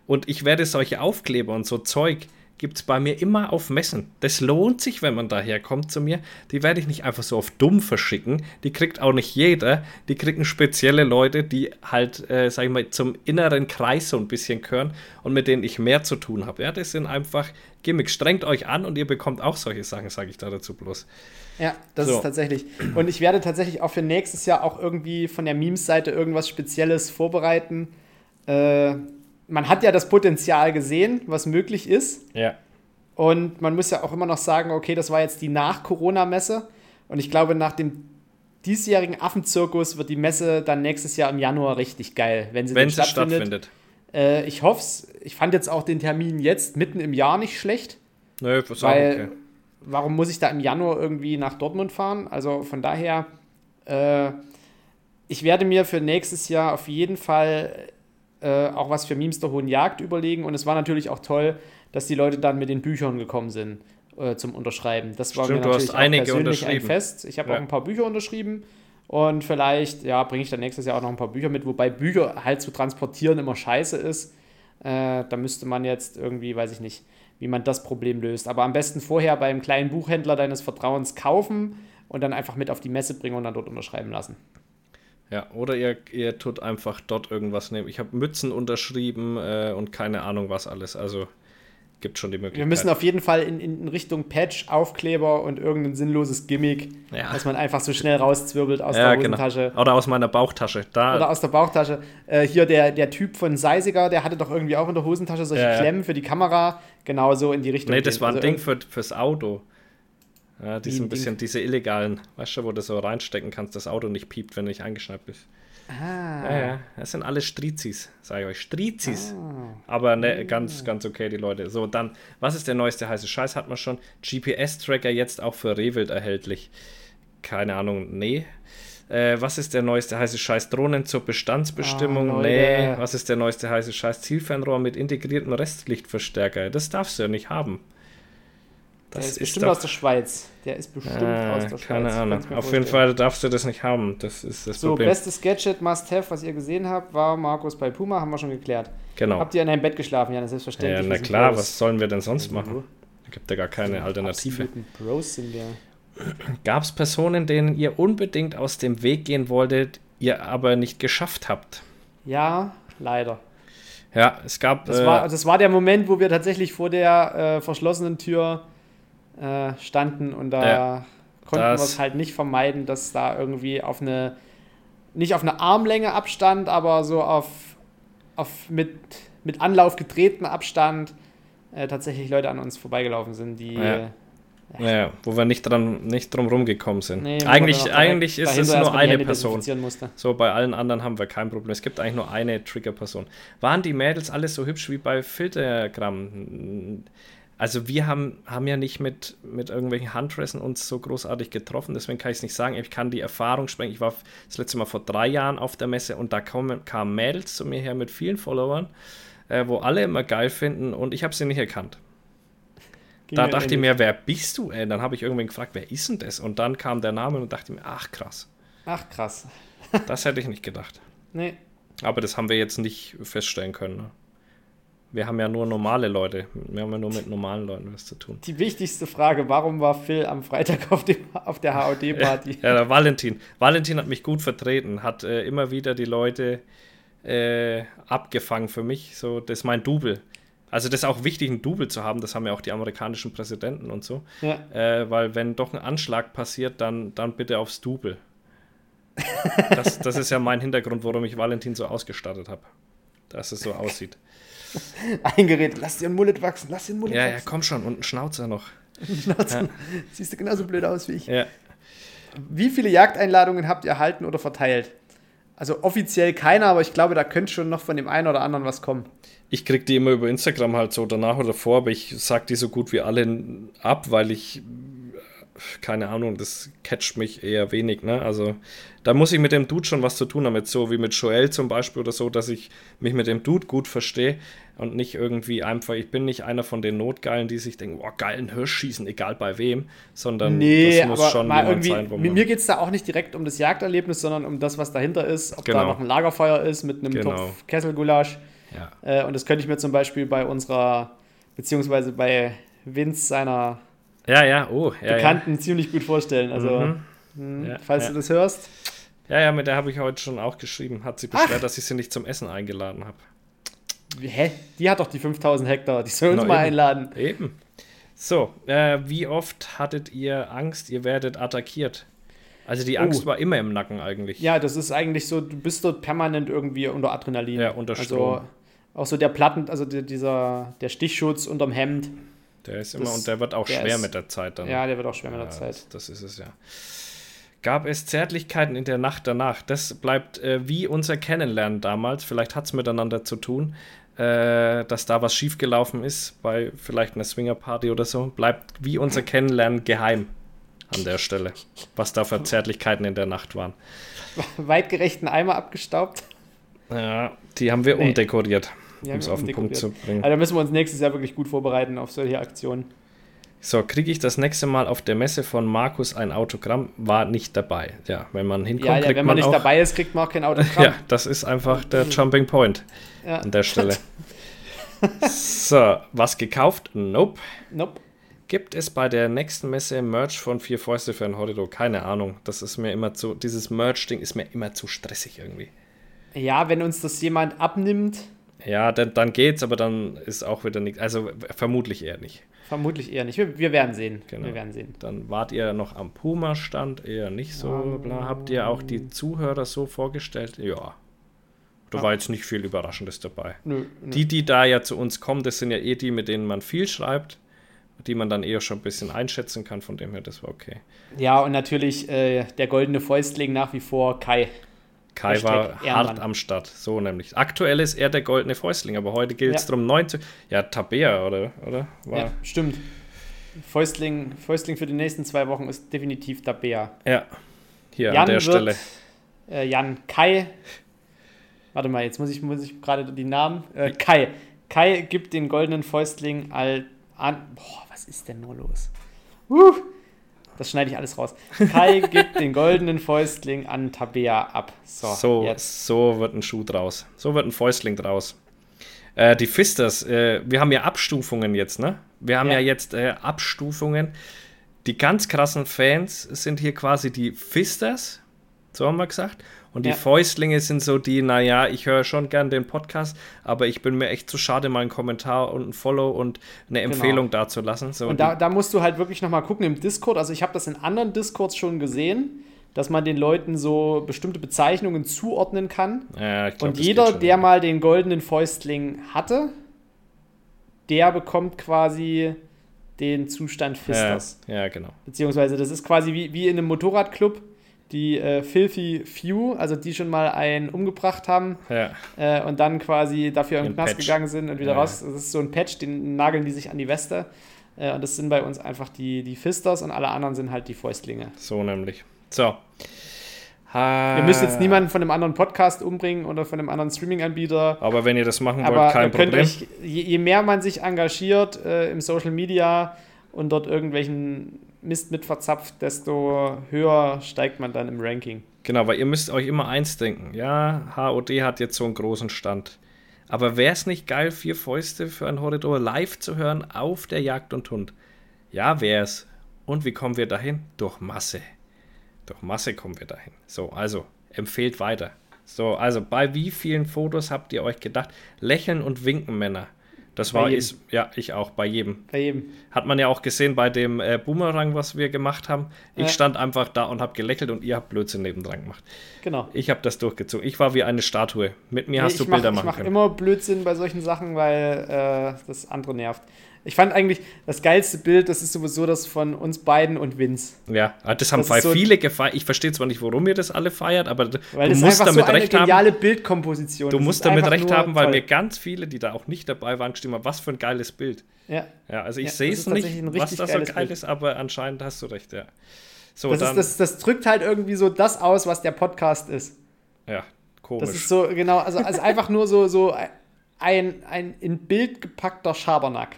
Und ich werde solche Aufkleber und so Zeug gibt es bei mir immer auf Messen. Das lohnt sich, wenn man daherkommt zu mir. Die werde ich nicht einfach so auf dumm verschicken. Die kriegt auch nicht jeder. Die kriegen spezielle Leute, die halt, äh, sag ich mal, zum inneren Kreis so ein bisschen gehören und mit denen ich mehr zu tun habe. Ja, das sind einfach Gimmicks. Strengt euch an und ihr bekommt auch solche Sachen, sage ich da dazu bloß. Ja, das so. ist tatsächlich. Und ich werde tatsächlich auch für nächstes Jahr auch irgendwie von der Memes-Seite irgendwas Spezielles vorbereiten. Äh, man hat ja das Potenzial gesehen, was möglich ist. Ja. Und man muss ja auch immer noch sagen, okay, das war jetzt die Nach-Corona-Messe. Und ich glaube, nach dem diesjährigen Affenzirkus wird die Messe dann nächstes Jahr im Januar richtig geil, wenn sie wenn sie stattfindet. Äh, ich hoffe es. Ich fand jetzt auch den Termin jetzt mitten im Jahr nicht schlecht. Nö, nee, weil, okay. Warum muss ich da im Januar irgendwie nach Dortmund fahren? Also von daher, äh, ich werde mir für nächstes Jahr auf jeden Fall äh, auch was für Memes der Hohen Jagd überlegen. Und es war natürlich auch toll, dass die Leute dann mit den Büchern gekommen sind äh, zum Unterschreiben. Das war Stimmt, mir natürlich auch persönlich ein Fest. Ich habe ja. auch ein paar Bücher unterschrieben. Und vielleicht, ja, bringe ich dann nächstes Jahr auch noch ein paar Bücher mit, wobei Bücher halt zu transportieren immer scheiße ist. Äh, da müsste man jetzt irgendwie, weiß ich nicht, wie man das Problem löst. Aber am besten vorher beim kleinen Buchhändler deines Vertrauens kaufen und dann einfach mit auf die Messe bringen und dann dort unterschreiben lassen. Ja, oder ihr, ihr tut einfach dort irgendwas nehmen. Ich habe Mützen unterschrieben äh, und keine Ahnung was alles. Also gibt schon die Möglichkeit. Wir müssen auf jeden Fall in, in Richtung Patch, Aufkleber und irgendein sinnloses Gimmick, ja. dass man einfach so schnell rauszwirbelt aus ja, der genau. Hosentasche. Genau. Oder aus meiner Bauchtasche. Da. Oder aus der Bauchtasche. Äh, hier der, der Typ von Seisiger, der hatte doch irgendwie auch in der Hosentasche solche ja, Klemmen für die Kamera. Genau so in die Richtung. Nee, das war ein also Ding für, fürs Auto. Ja, die sind ein bisschen diese illegalen, weißt du, wo du so reinstecken kannst, das Auto nicht piept, wenn du nicht eingeschnappt bist. Ah. Ja, ja, das sind alle Strizis, sage ich euch. Strizis. Ah. Aber ne, ganz, ganz okay, die Leute. So, dann, was ist der neueste heiße Scheiß? Hat man schon. GPS-Tracker jetzt auch für Rehwild erhältlich. Keine Ahnung, nee. Äh, was ist der neueste heiße Scheiß? Drohnen zur Bestandsbestimmung? Oh, nee. Was ist der neueste heiße Scheiß? Zielfernrohr mit integriertem Restlichtverstärker. Das darfst du ja nicht haben. Das der ist, ist bestimmt doch, aus der Schweiz. Der ist bestimmt ah, aus der Schweiz. Keine Ahnung. Auf jeden Fall darfst du das nicht haben. Das ist das so, Problem. So, bestes Gadget Must-Have, was ihr gesehen habt, war Markus bei Puma, haben wir schon geklärt. Genau. Habt ihr in einem Bett geschlafen? Ja, selbstverständlich. Ja, na klar, was sollen wir denn sonst machen? Da gibt ja gar keine Alternative. Bros sind wir. Gab es Personen, denen ihr unbedingt aus dem Weg gehen wolltet, ihr aber nicht geschafft habt? Ja, leider. Ja, es gab. Das, äh, war, das war der Moment, wo wir tatsächlich vor der äh, verschlossenen Tür äh, standen und da ja, konnten wir es halt nicht vermeiden, dass da irgendwie auf eine, nicht auf eine Armlänge Abstand, aber so auf, auf mit, mit Anlauf getreten Abstand äh, tatsächlich Leute an uns vorbeigelaufen sind, die. Ja. Ja. ja, wo wir nicht dran, nicht drum rumgekommen sind. Nee, eigentlich eigentlich ist es nur eine Person. So, bei allen anderen haben wir kein Problem. Es gibt eigentlich nur eine Trigger-Person. Waren die Mädels alles so hübsch wie bei Filtergramm? Also wir haben, haben ja nicht mit, mit irgendwelchen Handressen uns so großartig getroffen, deswegen kann ich es nicht sagen. Ich kann die Erfahrung sprechen. Ich war das letzte Mal vor drei Jahren auf der Messe und da kamen, kamen Mädels zu mir her mit vielen Followern, äh, wo alle immer geil finden und ich habe sie nicht erkannt. Ging da dachte ich mir, wer bist du? Ey? Dann habe ich irgendwann gefragt, wer ist denn das? Und dann kam der Name und dachte mir, ach krass. Ach krass. das hätte ich nicht gedacht. Nee. Aber das haben wir jetzt nicht feststellen können. Ne? Wir haben ja nur normale Leute. Wir haben ja nur mit normalen Leuten was zu tun. Die wichtigste Frage, warum war Phil am Freitag auf, dem, auf der HOD-Party? Ja, der Valentin. Valentin hat mich gut vertreten, hat äh, immer wieder die Leute äh, abgefangen für mich. So, das ist mein Double. Also das ist auch wichtig, ein Double zu haben, das haben ja auch die amerikanischen Präsidenten und so. Ja. Äh, weil wenn doch ein Anschlag passiert, dann, dann bitte aufs Double. das, das ist ja mein Hintergrund, warum ich Valentin so ausgestattet habe. Dass es so aussieht. eingeredet. Lass dir ein Mullet wachsen, lass dir ein Mullet ja, wachsen. Ja, komm schon. Und ein Schnauzer noch. Schnauzer. Ja. Siehst du genauso blöd aus wie ich. Ja. Wie viele Jagdeinladungen habt ihr erhalten oder verteilt? Also offiziell keiner, aber ich glaube, da könnte schon noch von dem einen oder anderen was kommen. Ich krieg die immer über Instagram halt so danach oder vor, aber ich sag die so gut wie alle ab, weil ich keine Ahnung, das catcht mich eher wenig. Ne? Also da muss ich mit dem Dude schon was zu tun haben, so wie mit Joel zum Beispiel oder so, dass ich mich mit dem Dude gut verstehe und nicht irgendwie einfach, ich bin nicht einer von den Notgeilen, die sich denken, oh, geilen Hirsch schießen, egal bei wem, sondern nee, das muss schon mal irgendwie, sein, wo man Mir geht es da auch nicht direkt um das Jagderlebnis, sondern um das, was dahinter ist, ob genau. da noch ein Lagerfeuer ist mit einem genau. Topf Kesselgulasch. Ja. Äh, und das könnte ich mir zum Beispiel bei unserer, beziehungsweise bei Vince seiner ja, ja, oh, ja, Bekannten ja. ziemlich gut vorstellen. Also, mhm. mh, ja, falls du das hörst. Ja, ja, mit der habe ich heute schon auch geschrieben. Hat sie beschwert, Ach. dass ich sie nicht zum Essen eingeladen habe. Hä? Die hat doch die 5000 Hektar. Die soll uns mal eben. einladen. Eben. So, äh, wie oft hattet ihr Angst, ihr werdet attackiert? Also die Angst oh. war immer im Nacken eigentlich. Ja, das ist eigentlich so, du bist dort permanent irgendwie unter Adrenalin. Ja, unter also Strom. Also auch so der Platten, also dieser, der Stichschutz unterm Hemd. Der ist immer das, und der wird auch der schwer ist, mit der Zeit dann. Ja, der wird auch schwer mit der Zeit. Das, das, ist es ja. Gab es Zärtlichkeiten in der Nacht danach? Das bleibt äh, wie unser Kennenlernen damals. Vielleicht hat es miteinander zu tun, äh, dass da was schiefgelaufen ist bei vielleicht einer Swingerparty oder so. Bleibt wie unser Kennenlernen geheim an der Stelle, was da für Zärtlichkeiten in der Nacht waren. Weitgerechten Eimer abgestaubt. Ja, die haben wir nee. umdekoriert um es auf den Punkt zu bringen. Also da müssen wir uns nächstes Jahr wirklich gut vorbereiten auf solche Aktionen. So, kriege ich das nächste Mal auf der Messe von Markus ein Autogramm? War nicht dabei. Ja, wenn man hinkommt, ja, ja, kriegt wenn man, man nicht dabei ist, kriegt man auch kein Autogramm. ja, das ist einfach der Jumping Point ja. an der Stelle. so, was gekauft? Nope. Nope. Gibt es bei der nächsten Messe Merch von Vier Fäuste für ein Horridor? Keine Ahnung. Das ist mir immer zu, dieses Merch-Ding ist mir immer zu stressig irgendwie. Ja, wenn uns das jemand abnimmt, ja, dann, dann geht's, aber dann ist auch wieder nichts. Also vermutlich eher nicht. Vermutlich eher nicht. Wir, wir werden sehen. Genau. Wir werden sehen. Dann wart ihr noch am Puma-Stand, eher nicht so. Um, bla. Habt ihr auch die Zuhörer so vorgestellt? Ja. Da ja. war jetzt nicht viel Überraschendes dabei. Nö, nö. Die, die da ja zu uns kommen, das sind ja eh die, mit denen man viel schreibt, die man dann eher schon ein bisschen einschätzen kann. Von dem her, das war okay. Ja, und natürlich äh, der goldene Fäustling nach wie vor Kai. Kai war hart am Start, so nämlich. Aktuell ist er der goldene Fäustling, aber heute gilt es ja. darum, 9 zu. Ja, Tabea, oder? oder? War ja, stimmt. Fäustling, Fäustling für die nächsten zwei Wochen ist definitiv Tabea. Ja, hier Jan an der wird, Stelle. Äh, Jan Kai. Warte mal, jetzt muss ich, muss ich gerade die Namen. Äh, Kai. Kai gibt den goldenen Fäustling al, an. Boah, was ist denn nur los? Uh, das schneide ich alles raus. Kai gibt den goldenen Fäustling an Tabea ab. So, so, jetzt. so wird ein Schuh draus. So wird ein Fäustling draus. Äh, die Fisters, äh, wir haben ja Abstufungen jetzt, ne? Wir haben ja, ja jetzt äh, Abstufungen. Die ganz krassen Fans sind hier quasi die Fisters, so haben wir gesagt. Und die ja. Fäustlinge sind so die, naja, ich höre schon gern den Podcast, aber ich bin mir echt zu schade, mal einen Kommentar und ein Follow und eine genau. Empfehlung genau. dazulassen. So, und da, da musst du halt wirklich nochmal gucken im Discord. Also ich habe das in anderen Discords schon gesehen, dass man den Leuten so bestimmte Bezeichnungen zuordnen kann. Ja, glaub, und jeder, der mal den goldenen Fäustling hatte, der bekommt quasi den Zustand Fisters. Ja, ja, genau. Beziehungsweise das ist quasi wie, wie in einem Motorradclub die äh, Filthy Few, also die schon mal einen umgebracht haben ja. äh, und dann quasi dafür in den Knast Patch. gegangen sind und wieder ja. raus. Das ist so ein Patch, den nageln die sich an die Weste. Äh, und das sind bei uns einfach die, die Fisters und alle anderen sind halt die Fäustlinge. So nämlich. So. Ha. Ihr müsst jetzt niemanden von einem anderen Podcast umbringen oder von einem anderen Streaming-Anbieter. Aber wenn ihr das machen wollt, kein Problem. Euch, je, je, mehr man sich engagiert äh, im Social Media und dort irgendwelchen Mist mit verzapft, desto höher steigt man dann im Ranking. Genau, weil ihr müsst euch immer eins denken. Ja, HOD hat jetzt so einen großen Stand. Aber wäre es nicht geil, vier Fäuste für ein Horridor live zu hören auf der Jagd und Hund? Ja, wär's. Und wie kommen wir dahin? Durch Masse. Durch Masse kommen wir dahin. So, also, empfehlt weiter. So, also bei wie vielen Fotos habt ihr euch gedacht? Lächeln und winken Männer. Das bei war ist, ja, ich auch, bei jedem. Bei jedem. Hat man ja auch gesehen bei dem äh, Boomerang, was wir gemacht haben. Ich ja. stand einfach da und habe gelächelt und ihr habt Blödsinn nebendran gemacht. Genau. Ich habe das durchgezogen. Ich war wie eine Statue. Mit mir nee, hast du Bilder mach, machen können. Ich mache immer Blödsinn bei solchen Sachen, weil äh, das andere nervt. Ich fand eigentlich das geilste Bild, das ist sowieso das von uns beiden und Vince. Ja, ah, das haben das so viele gefeiert. Ich verstehe zwar nicht, warum ihr das alle feiert, aber weil du musst damit so recht haben. geniale Bildkomposition. Du das musst damit recht haben, weil toll. mir ganz viele, die da auch nicht dabei waren, gestimmt haben, was für ein geiles Bild. Ja. Ja, also ich ja, sehe es nicht, was da so geil ist, aber anscheinend hast du recht, ja. So, das, dann, ist, das, das drückt halt irgendwie so das aus, was der Podcast ist. Ja, komisch. Das ist so, genau, also, also einfach nur so, so ein, ein in Bild gepackter Schabernack.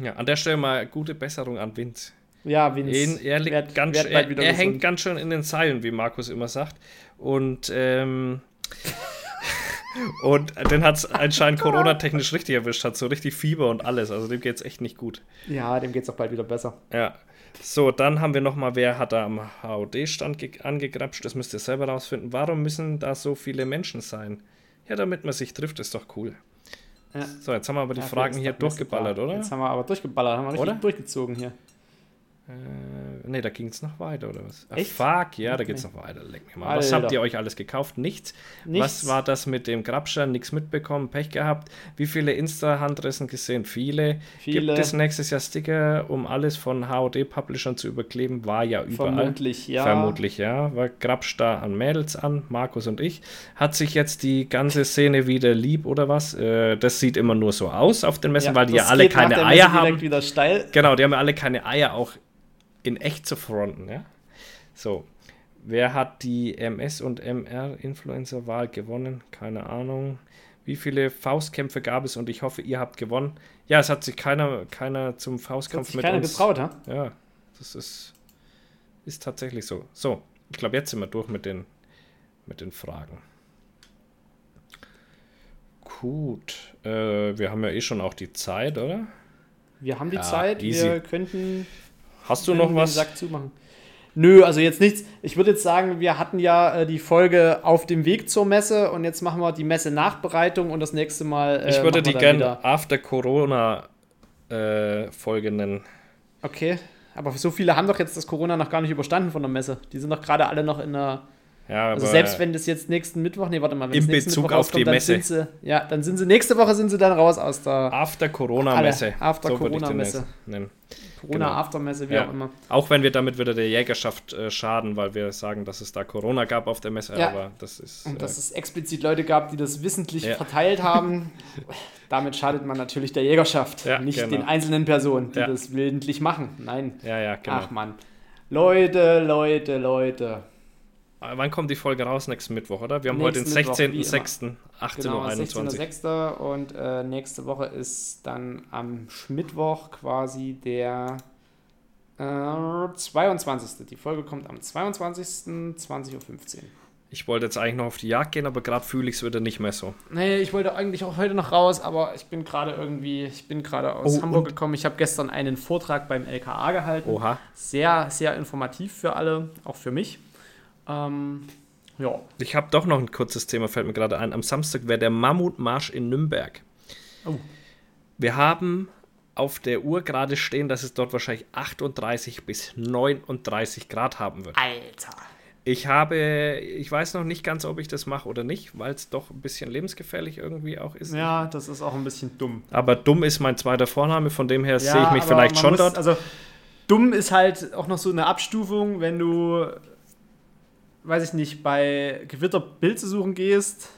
Ja, an der Stelle mal gute Besserung an Vince. Ja, Vince. Er, liegt werd, ganz, er, er hängt ganz schön in den Zeilen, wie Markus immer sagt. Und, ähm, und den hat es anscheinend Corona-technisch richtig erwischt, hat so richtig Fieber und alles. Also dem geht es echt nicht gut. Ja, dem geht es auch bald wieder besser. Ja. So, dann haben wir nochmal, wer hat da am HOD-Stand angegrapscht? Das müsst ihr selber rausfinden. Warum müssen da so viele Menschen sein? Ja, damit man sich trifft, ist doch cool. Ja. So, jetzt haben wir aber die Fragen hier durchgeballert, oder? Jetzt haben wir aber durchgeballert, haben wir richtig oder? durchgezogen hier. Äh, ne, da ging es noch weiter, oder was? Ach, fuck, ja, da geht es noch weiter. Leck mir mal. Alter. Was habt ihr euch alles gekauft? Nichts. Nichts. Was war das mit dem Grabscher? Nichts mitbekommen, Pech gehabt. Wie viele Insta-Handressen gesehen? Viele. Viele. Gibt es nächstes Jahr Sticker, um alles von HOD-Publishern zu überkleben? War ja überall. Vermutlich, ja. Vermutlich, ja. War Grabstar an Mädels an, Markus und ich. Hat sich jetzt die ganze Szene wieder lieb oder was? Äh, das sieht immer nur so aus auf den Messen, ja, weil die ja alle keine Eier haben. Wieder steil. Genau, die haben ja alle keine Eier auch in echt zu fronten. Ja? So, wer hat die MS- und MR-Influencer-Wahl gewonnen? Keine Ahnung. Wie viele Faustkämpfe gab es und ich hoffe, ihr habt gewonnen. Ja, es hat sich keiner, keiner zum Faustkampf hat sich mit keiner uns. getraut, ha? Ja, das ist, ist tatsächlich so. So, ich glaube, jetzt sind wir durch mit den, mit den Fragen. Gut, äh, wir haben ja eh schon auch die Zeit, oder? Wir haben die ja, Zeit, easy. wir könnten Hast du noch was? Sack zumachen. Nö, also jetzt nichts. Ich würde jetzt sagen, wir hatten ja äh, die Folge auf dem Weg zur Messe und jetzt machen wir die Messe-Nachbereitung und das nächste Mal. Äh, ich würde die gerne After Corona äh, Folge nennen. Okay, aber so viele haben doch jetzt das Corona noch gar nicht überstanden von der Messe. Die sind doch gerade alle noch in der ja, also selbst wenn das jetzt nächsten Mittwoch, nee, warte mal, wenn in Bezug Mittwoch auf die Messe. Sie, ja, dann sind sie nächste Woche sind sie dann raus aus der After Corona Messe. After so Corona Messe. Corona genau. Aftermesse, wie ja. auch immer. Auch wenn wir damit wieder der Jägerschaft äh, schaden, weil wir sagen, dass es da Corona gab auf der Messe, ja. aber das ist. Und äh, dass es explizit Leute gab, die das wissentlich ja. verteilt haben. damit schadet man natürlich der Jägerschaft, nicht genau. den einzelnen Personen, die das willentlich machen. Nein. Ja, ja, genau. Ach man. Leute, Leute, Leute. Äh, wann kommt die Folge raus? Nächsten Mittwoch, oder? Wir haben heute den 16.06. 18.21 genau, Uhr. 16.06. Und äh, nächste Woche ist dann am Mittwoch quasi der äh, 22. Die Folge kommt am 22. 20.15 Uhr. Ich wollte jetzt eigentlich noch auf die Jagd gehen, aber gerade fühle ich es wieder nicht mehr so. Nee, ich wollte eigentlich auch heute noch raus, aber ich bin gerade irgendwie, ich bin gerade aus oh, Hamburg gekommen. Ich habe gestern einen Vortrag beim LKA gehalten. Oha. Sehr, sehr informativ für alle, auch für mich. Ähm, ja. Ich habe doch noch ein kurzes Thema, fällt mir gerade ein. Am Samstag wäre der Mammutmarsch in Nürnberg. Oh. Wir haben auf der Uhr gerade stehen, dass es dort wahrscheinlich 38 bis 39 Grad haben wird. Alter. Ich habe, ich weiß noch nicht ganz, ob ich das mache oder nicht, weil es doch ein bisschen lebensgefährlich irgendwie auch ist. Ja, das ist auch ein bisschen dumm. Aber dumm ist mein zweiter Vorname, von dem her ja, sehe ich mich vielleicht schon muss, dort. Also dumm ist halt auch noch so eine Abstufung, wenn du weiß ich nicht, bei Gewitter Pilze suchen gehst,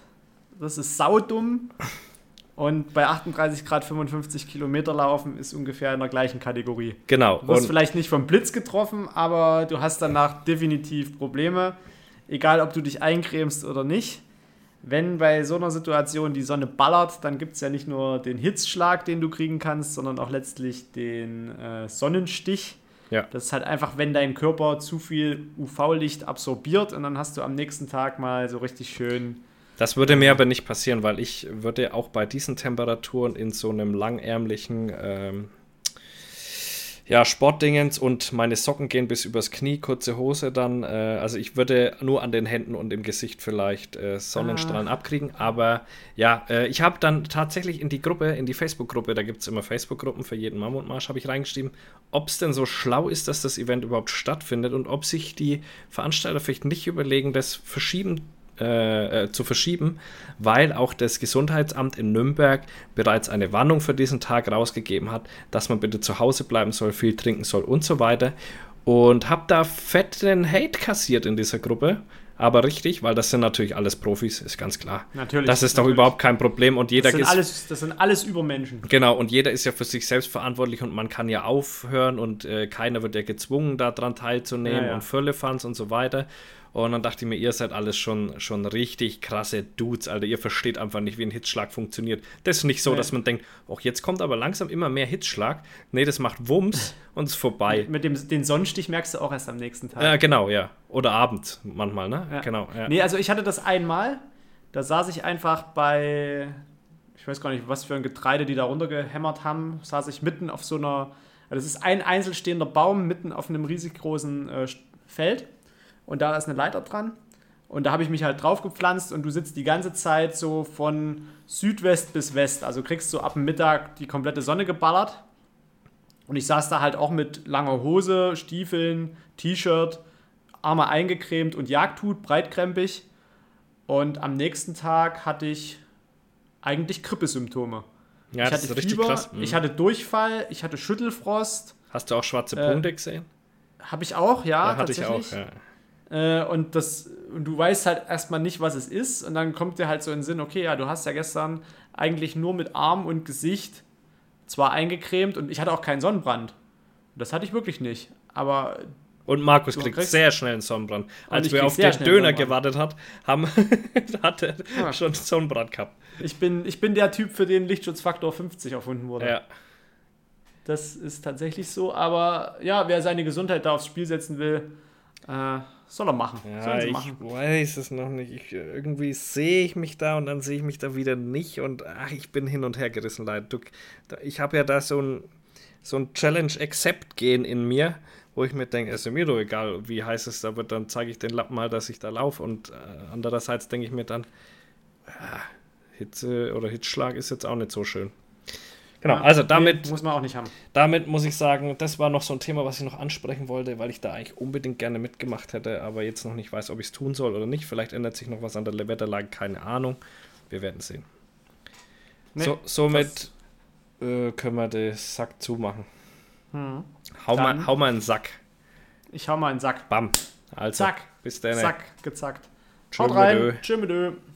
das ist saudumm. Und bei 38 Grad 55 Kilometer laufen ist ungefähr in der gleichen Kategorie. Genau. Du wirst und vielleicht nicht vom Blitz getroffen, aber du hast danach definitiv Probleme. Egal, ob du dich eincremst oder nicht. Wenn bei so einer Situation die Sonne ballert, dann gibt es ja nicht nur den Hitzschlag, den du kriegen kannst, sondern auch letztlich den äh, Sonnenstich. Ja. Das ist halt einfach, wenn dein Körper zu viel UV-Licht absorbiert und dann hast du am nächsten Tag mal so richtig schön Das würde mir aber nicht passieren, weil ich würde auch bei diesen Temperaturen in so einem langärmlichen ähm, ja, Sportdingens und meine Socken gehen bis übers Knie, kurze Hose dann. Äh, also ich würde nur an den Händen und im Gesicht vielleicht äh, Sonnenstrahlen ah. abkriegen. Aber ja, äh, ich habe dann tatsächlich in die Gruppe, in die Facebook-Gruppe, da gibt es immer Facebook-Gruppen für jeden Mammutmarsch, habe ich reingeschrieben, ob es denn so schlau ist, dass das Event überhaupt stattfindet und ob sich die Veranstalter vielleicht nicht überlegen, das verschieben äh, äh, zu verschieben, weil auch das Gesundheitsamt in Nürnberg bereits eine Warnung für diesen Tag rausgegeben hat, dass man bitte zu Hause bleiben soll, viel trinken soll und so weiter. Und habe da fetten Hate kassiert in dieser Gruppe. Aber richtig, weil das sind natürlich alles Profis, ist ganz klar. Natürlich. Das ist natürlich. doch überhaupt kein Problem und jeder das sind, alles, das sind alles Übermenschen. Genau, und jeder ist ja für sich selbst verantwortlich und man kann ja aufhören und äh, keiner wird ja gezwungen, daran teilzunehmen ja, ja. und Völlefanz und so weiter. Und dann dachte ich mir, ihr seid alles schon, schon richtig krasse Dudes, Alter. Ihr versteht einfach nicht, wie ein Hitzschlag funktioniert. Das ist nicht so, nee. dass man denkt, auch jetzt kommt aber langsam immer mehr Hitzschlag. Nee, das macht Wumms und ist vorbei. Mit dem den Sonnenstich merkst du auch erst am nächsten Tag. Ja, genau, ja. Oder abends manchmal, ne? Ja. Genau. Ja. Nee, also ich hatte das einmal. Da saß ich einfach bei, ich weiß gar nicht, was für ein Getreide die da runtergehämmert haben, saß ich mitten auf so einer, das ist ein einzelstehender Baum mitten auf einem riesig großen äh, Feld und da ist eine Leiter dran. Und da habe ich mich halt drauf gepflanzt und du sitzt die ganze Zeit so von Südwest bis West. Also kriegst du ab dem Mittag die komplette Sonne geballert. Und ich saß da halt auch mit langer Hose, Stiefeln, T-Shirt, Arme eingecremt und Jagdhut, breitkrempig. Und am nächsten Tag hatte ich eigentlich Grippesymptome. Ja, ich hatte Fieber, krass. Mhm. ich hatte Durchfall, ich hatte Schüttelfrost. Hast du auch schwarze Punkte äh, gesehen? Habe ich auch, ja. ja hatte ich auch, ja. Äh, und, das, und du weißt halt erstmal nicht, was es ist. Und dann kommt dir halt so in den Sinn, okay, ja, du hast ja gestern eigentlich nur mit Arm und Gesicht zwar eingecremt und ich hatte auch keinen Sonnenbrand. Das hatte ich wirklich nicht. Aber. Und Markus kriegt sehr schnell einen Sonnenbrand. Als wir auf den Döner gewartet hat, haben, hat er ja. schon Sonnenbrand gehabt. Ich bin, ich bin der Typ, für den Lichtschutzfaktor 50 erfunden wurde. Ja. Das ist tatsächlich so. Aber ja, wer seine Gesundheit da aufs Spiel setzen will, äh, soll er machen. Ja, ich machen. weiß es noch nicht. Ich, irgendwie sehe ich mich da und dann sehe ich mich da wieder nicht und ach, ich bin hin und her gerissen, leider. Du, ich habe ja da so ein, so ein Challenge-Accept-Gehen in mir, wo ich mir denke, es ist mir doch egal, wie heiß es da wird, dann zeige ich den Lappen mal, dass ich da laufe. Und äh, andererseits denke ich mir dann, ja, Hitze oder Hitzschlag ist jetzt auch nicht so schön. Genau, also damit. muss man auch nicht haben. Damit muss ich sagen, das war noch so ein Thema, was ich noch ansprechen wollte, weil ich da eigentlich unbedingt gerne mitgemacht hätte, aber jetzt noch nicht weiß, ob ich es tun soll oder nicht. Vielleicht ändert sich noch was an der Wetterlage, keine Ahnung. Wir werden sehen. Nee, so, somit äh, können wir den Sack zumachen. Hm. Hau, mal, hau mal einen Sack. Ich hau mal einen Sack. Bam. Also, Zack. Bis dann. Zack, gezackt. Haut rein. Tschüss.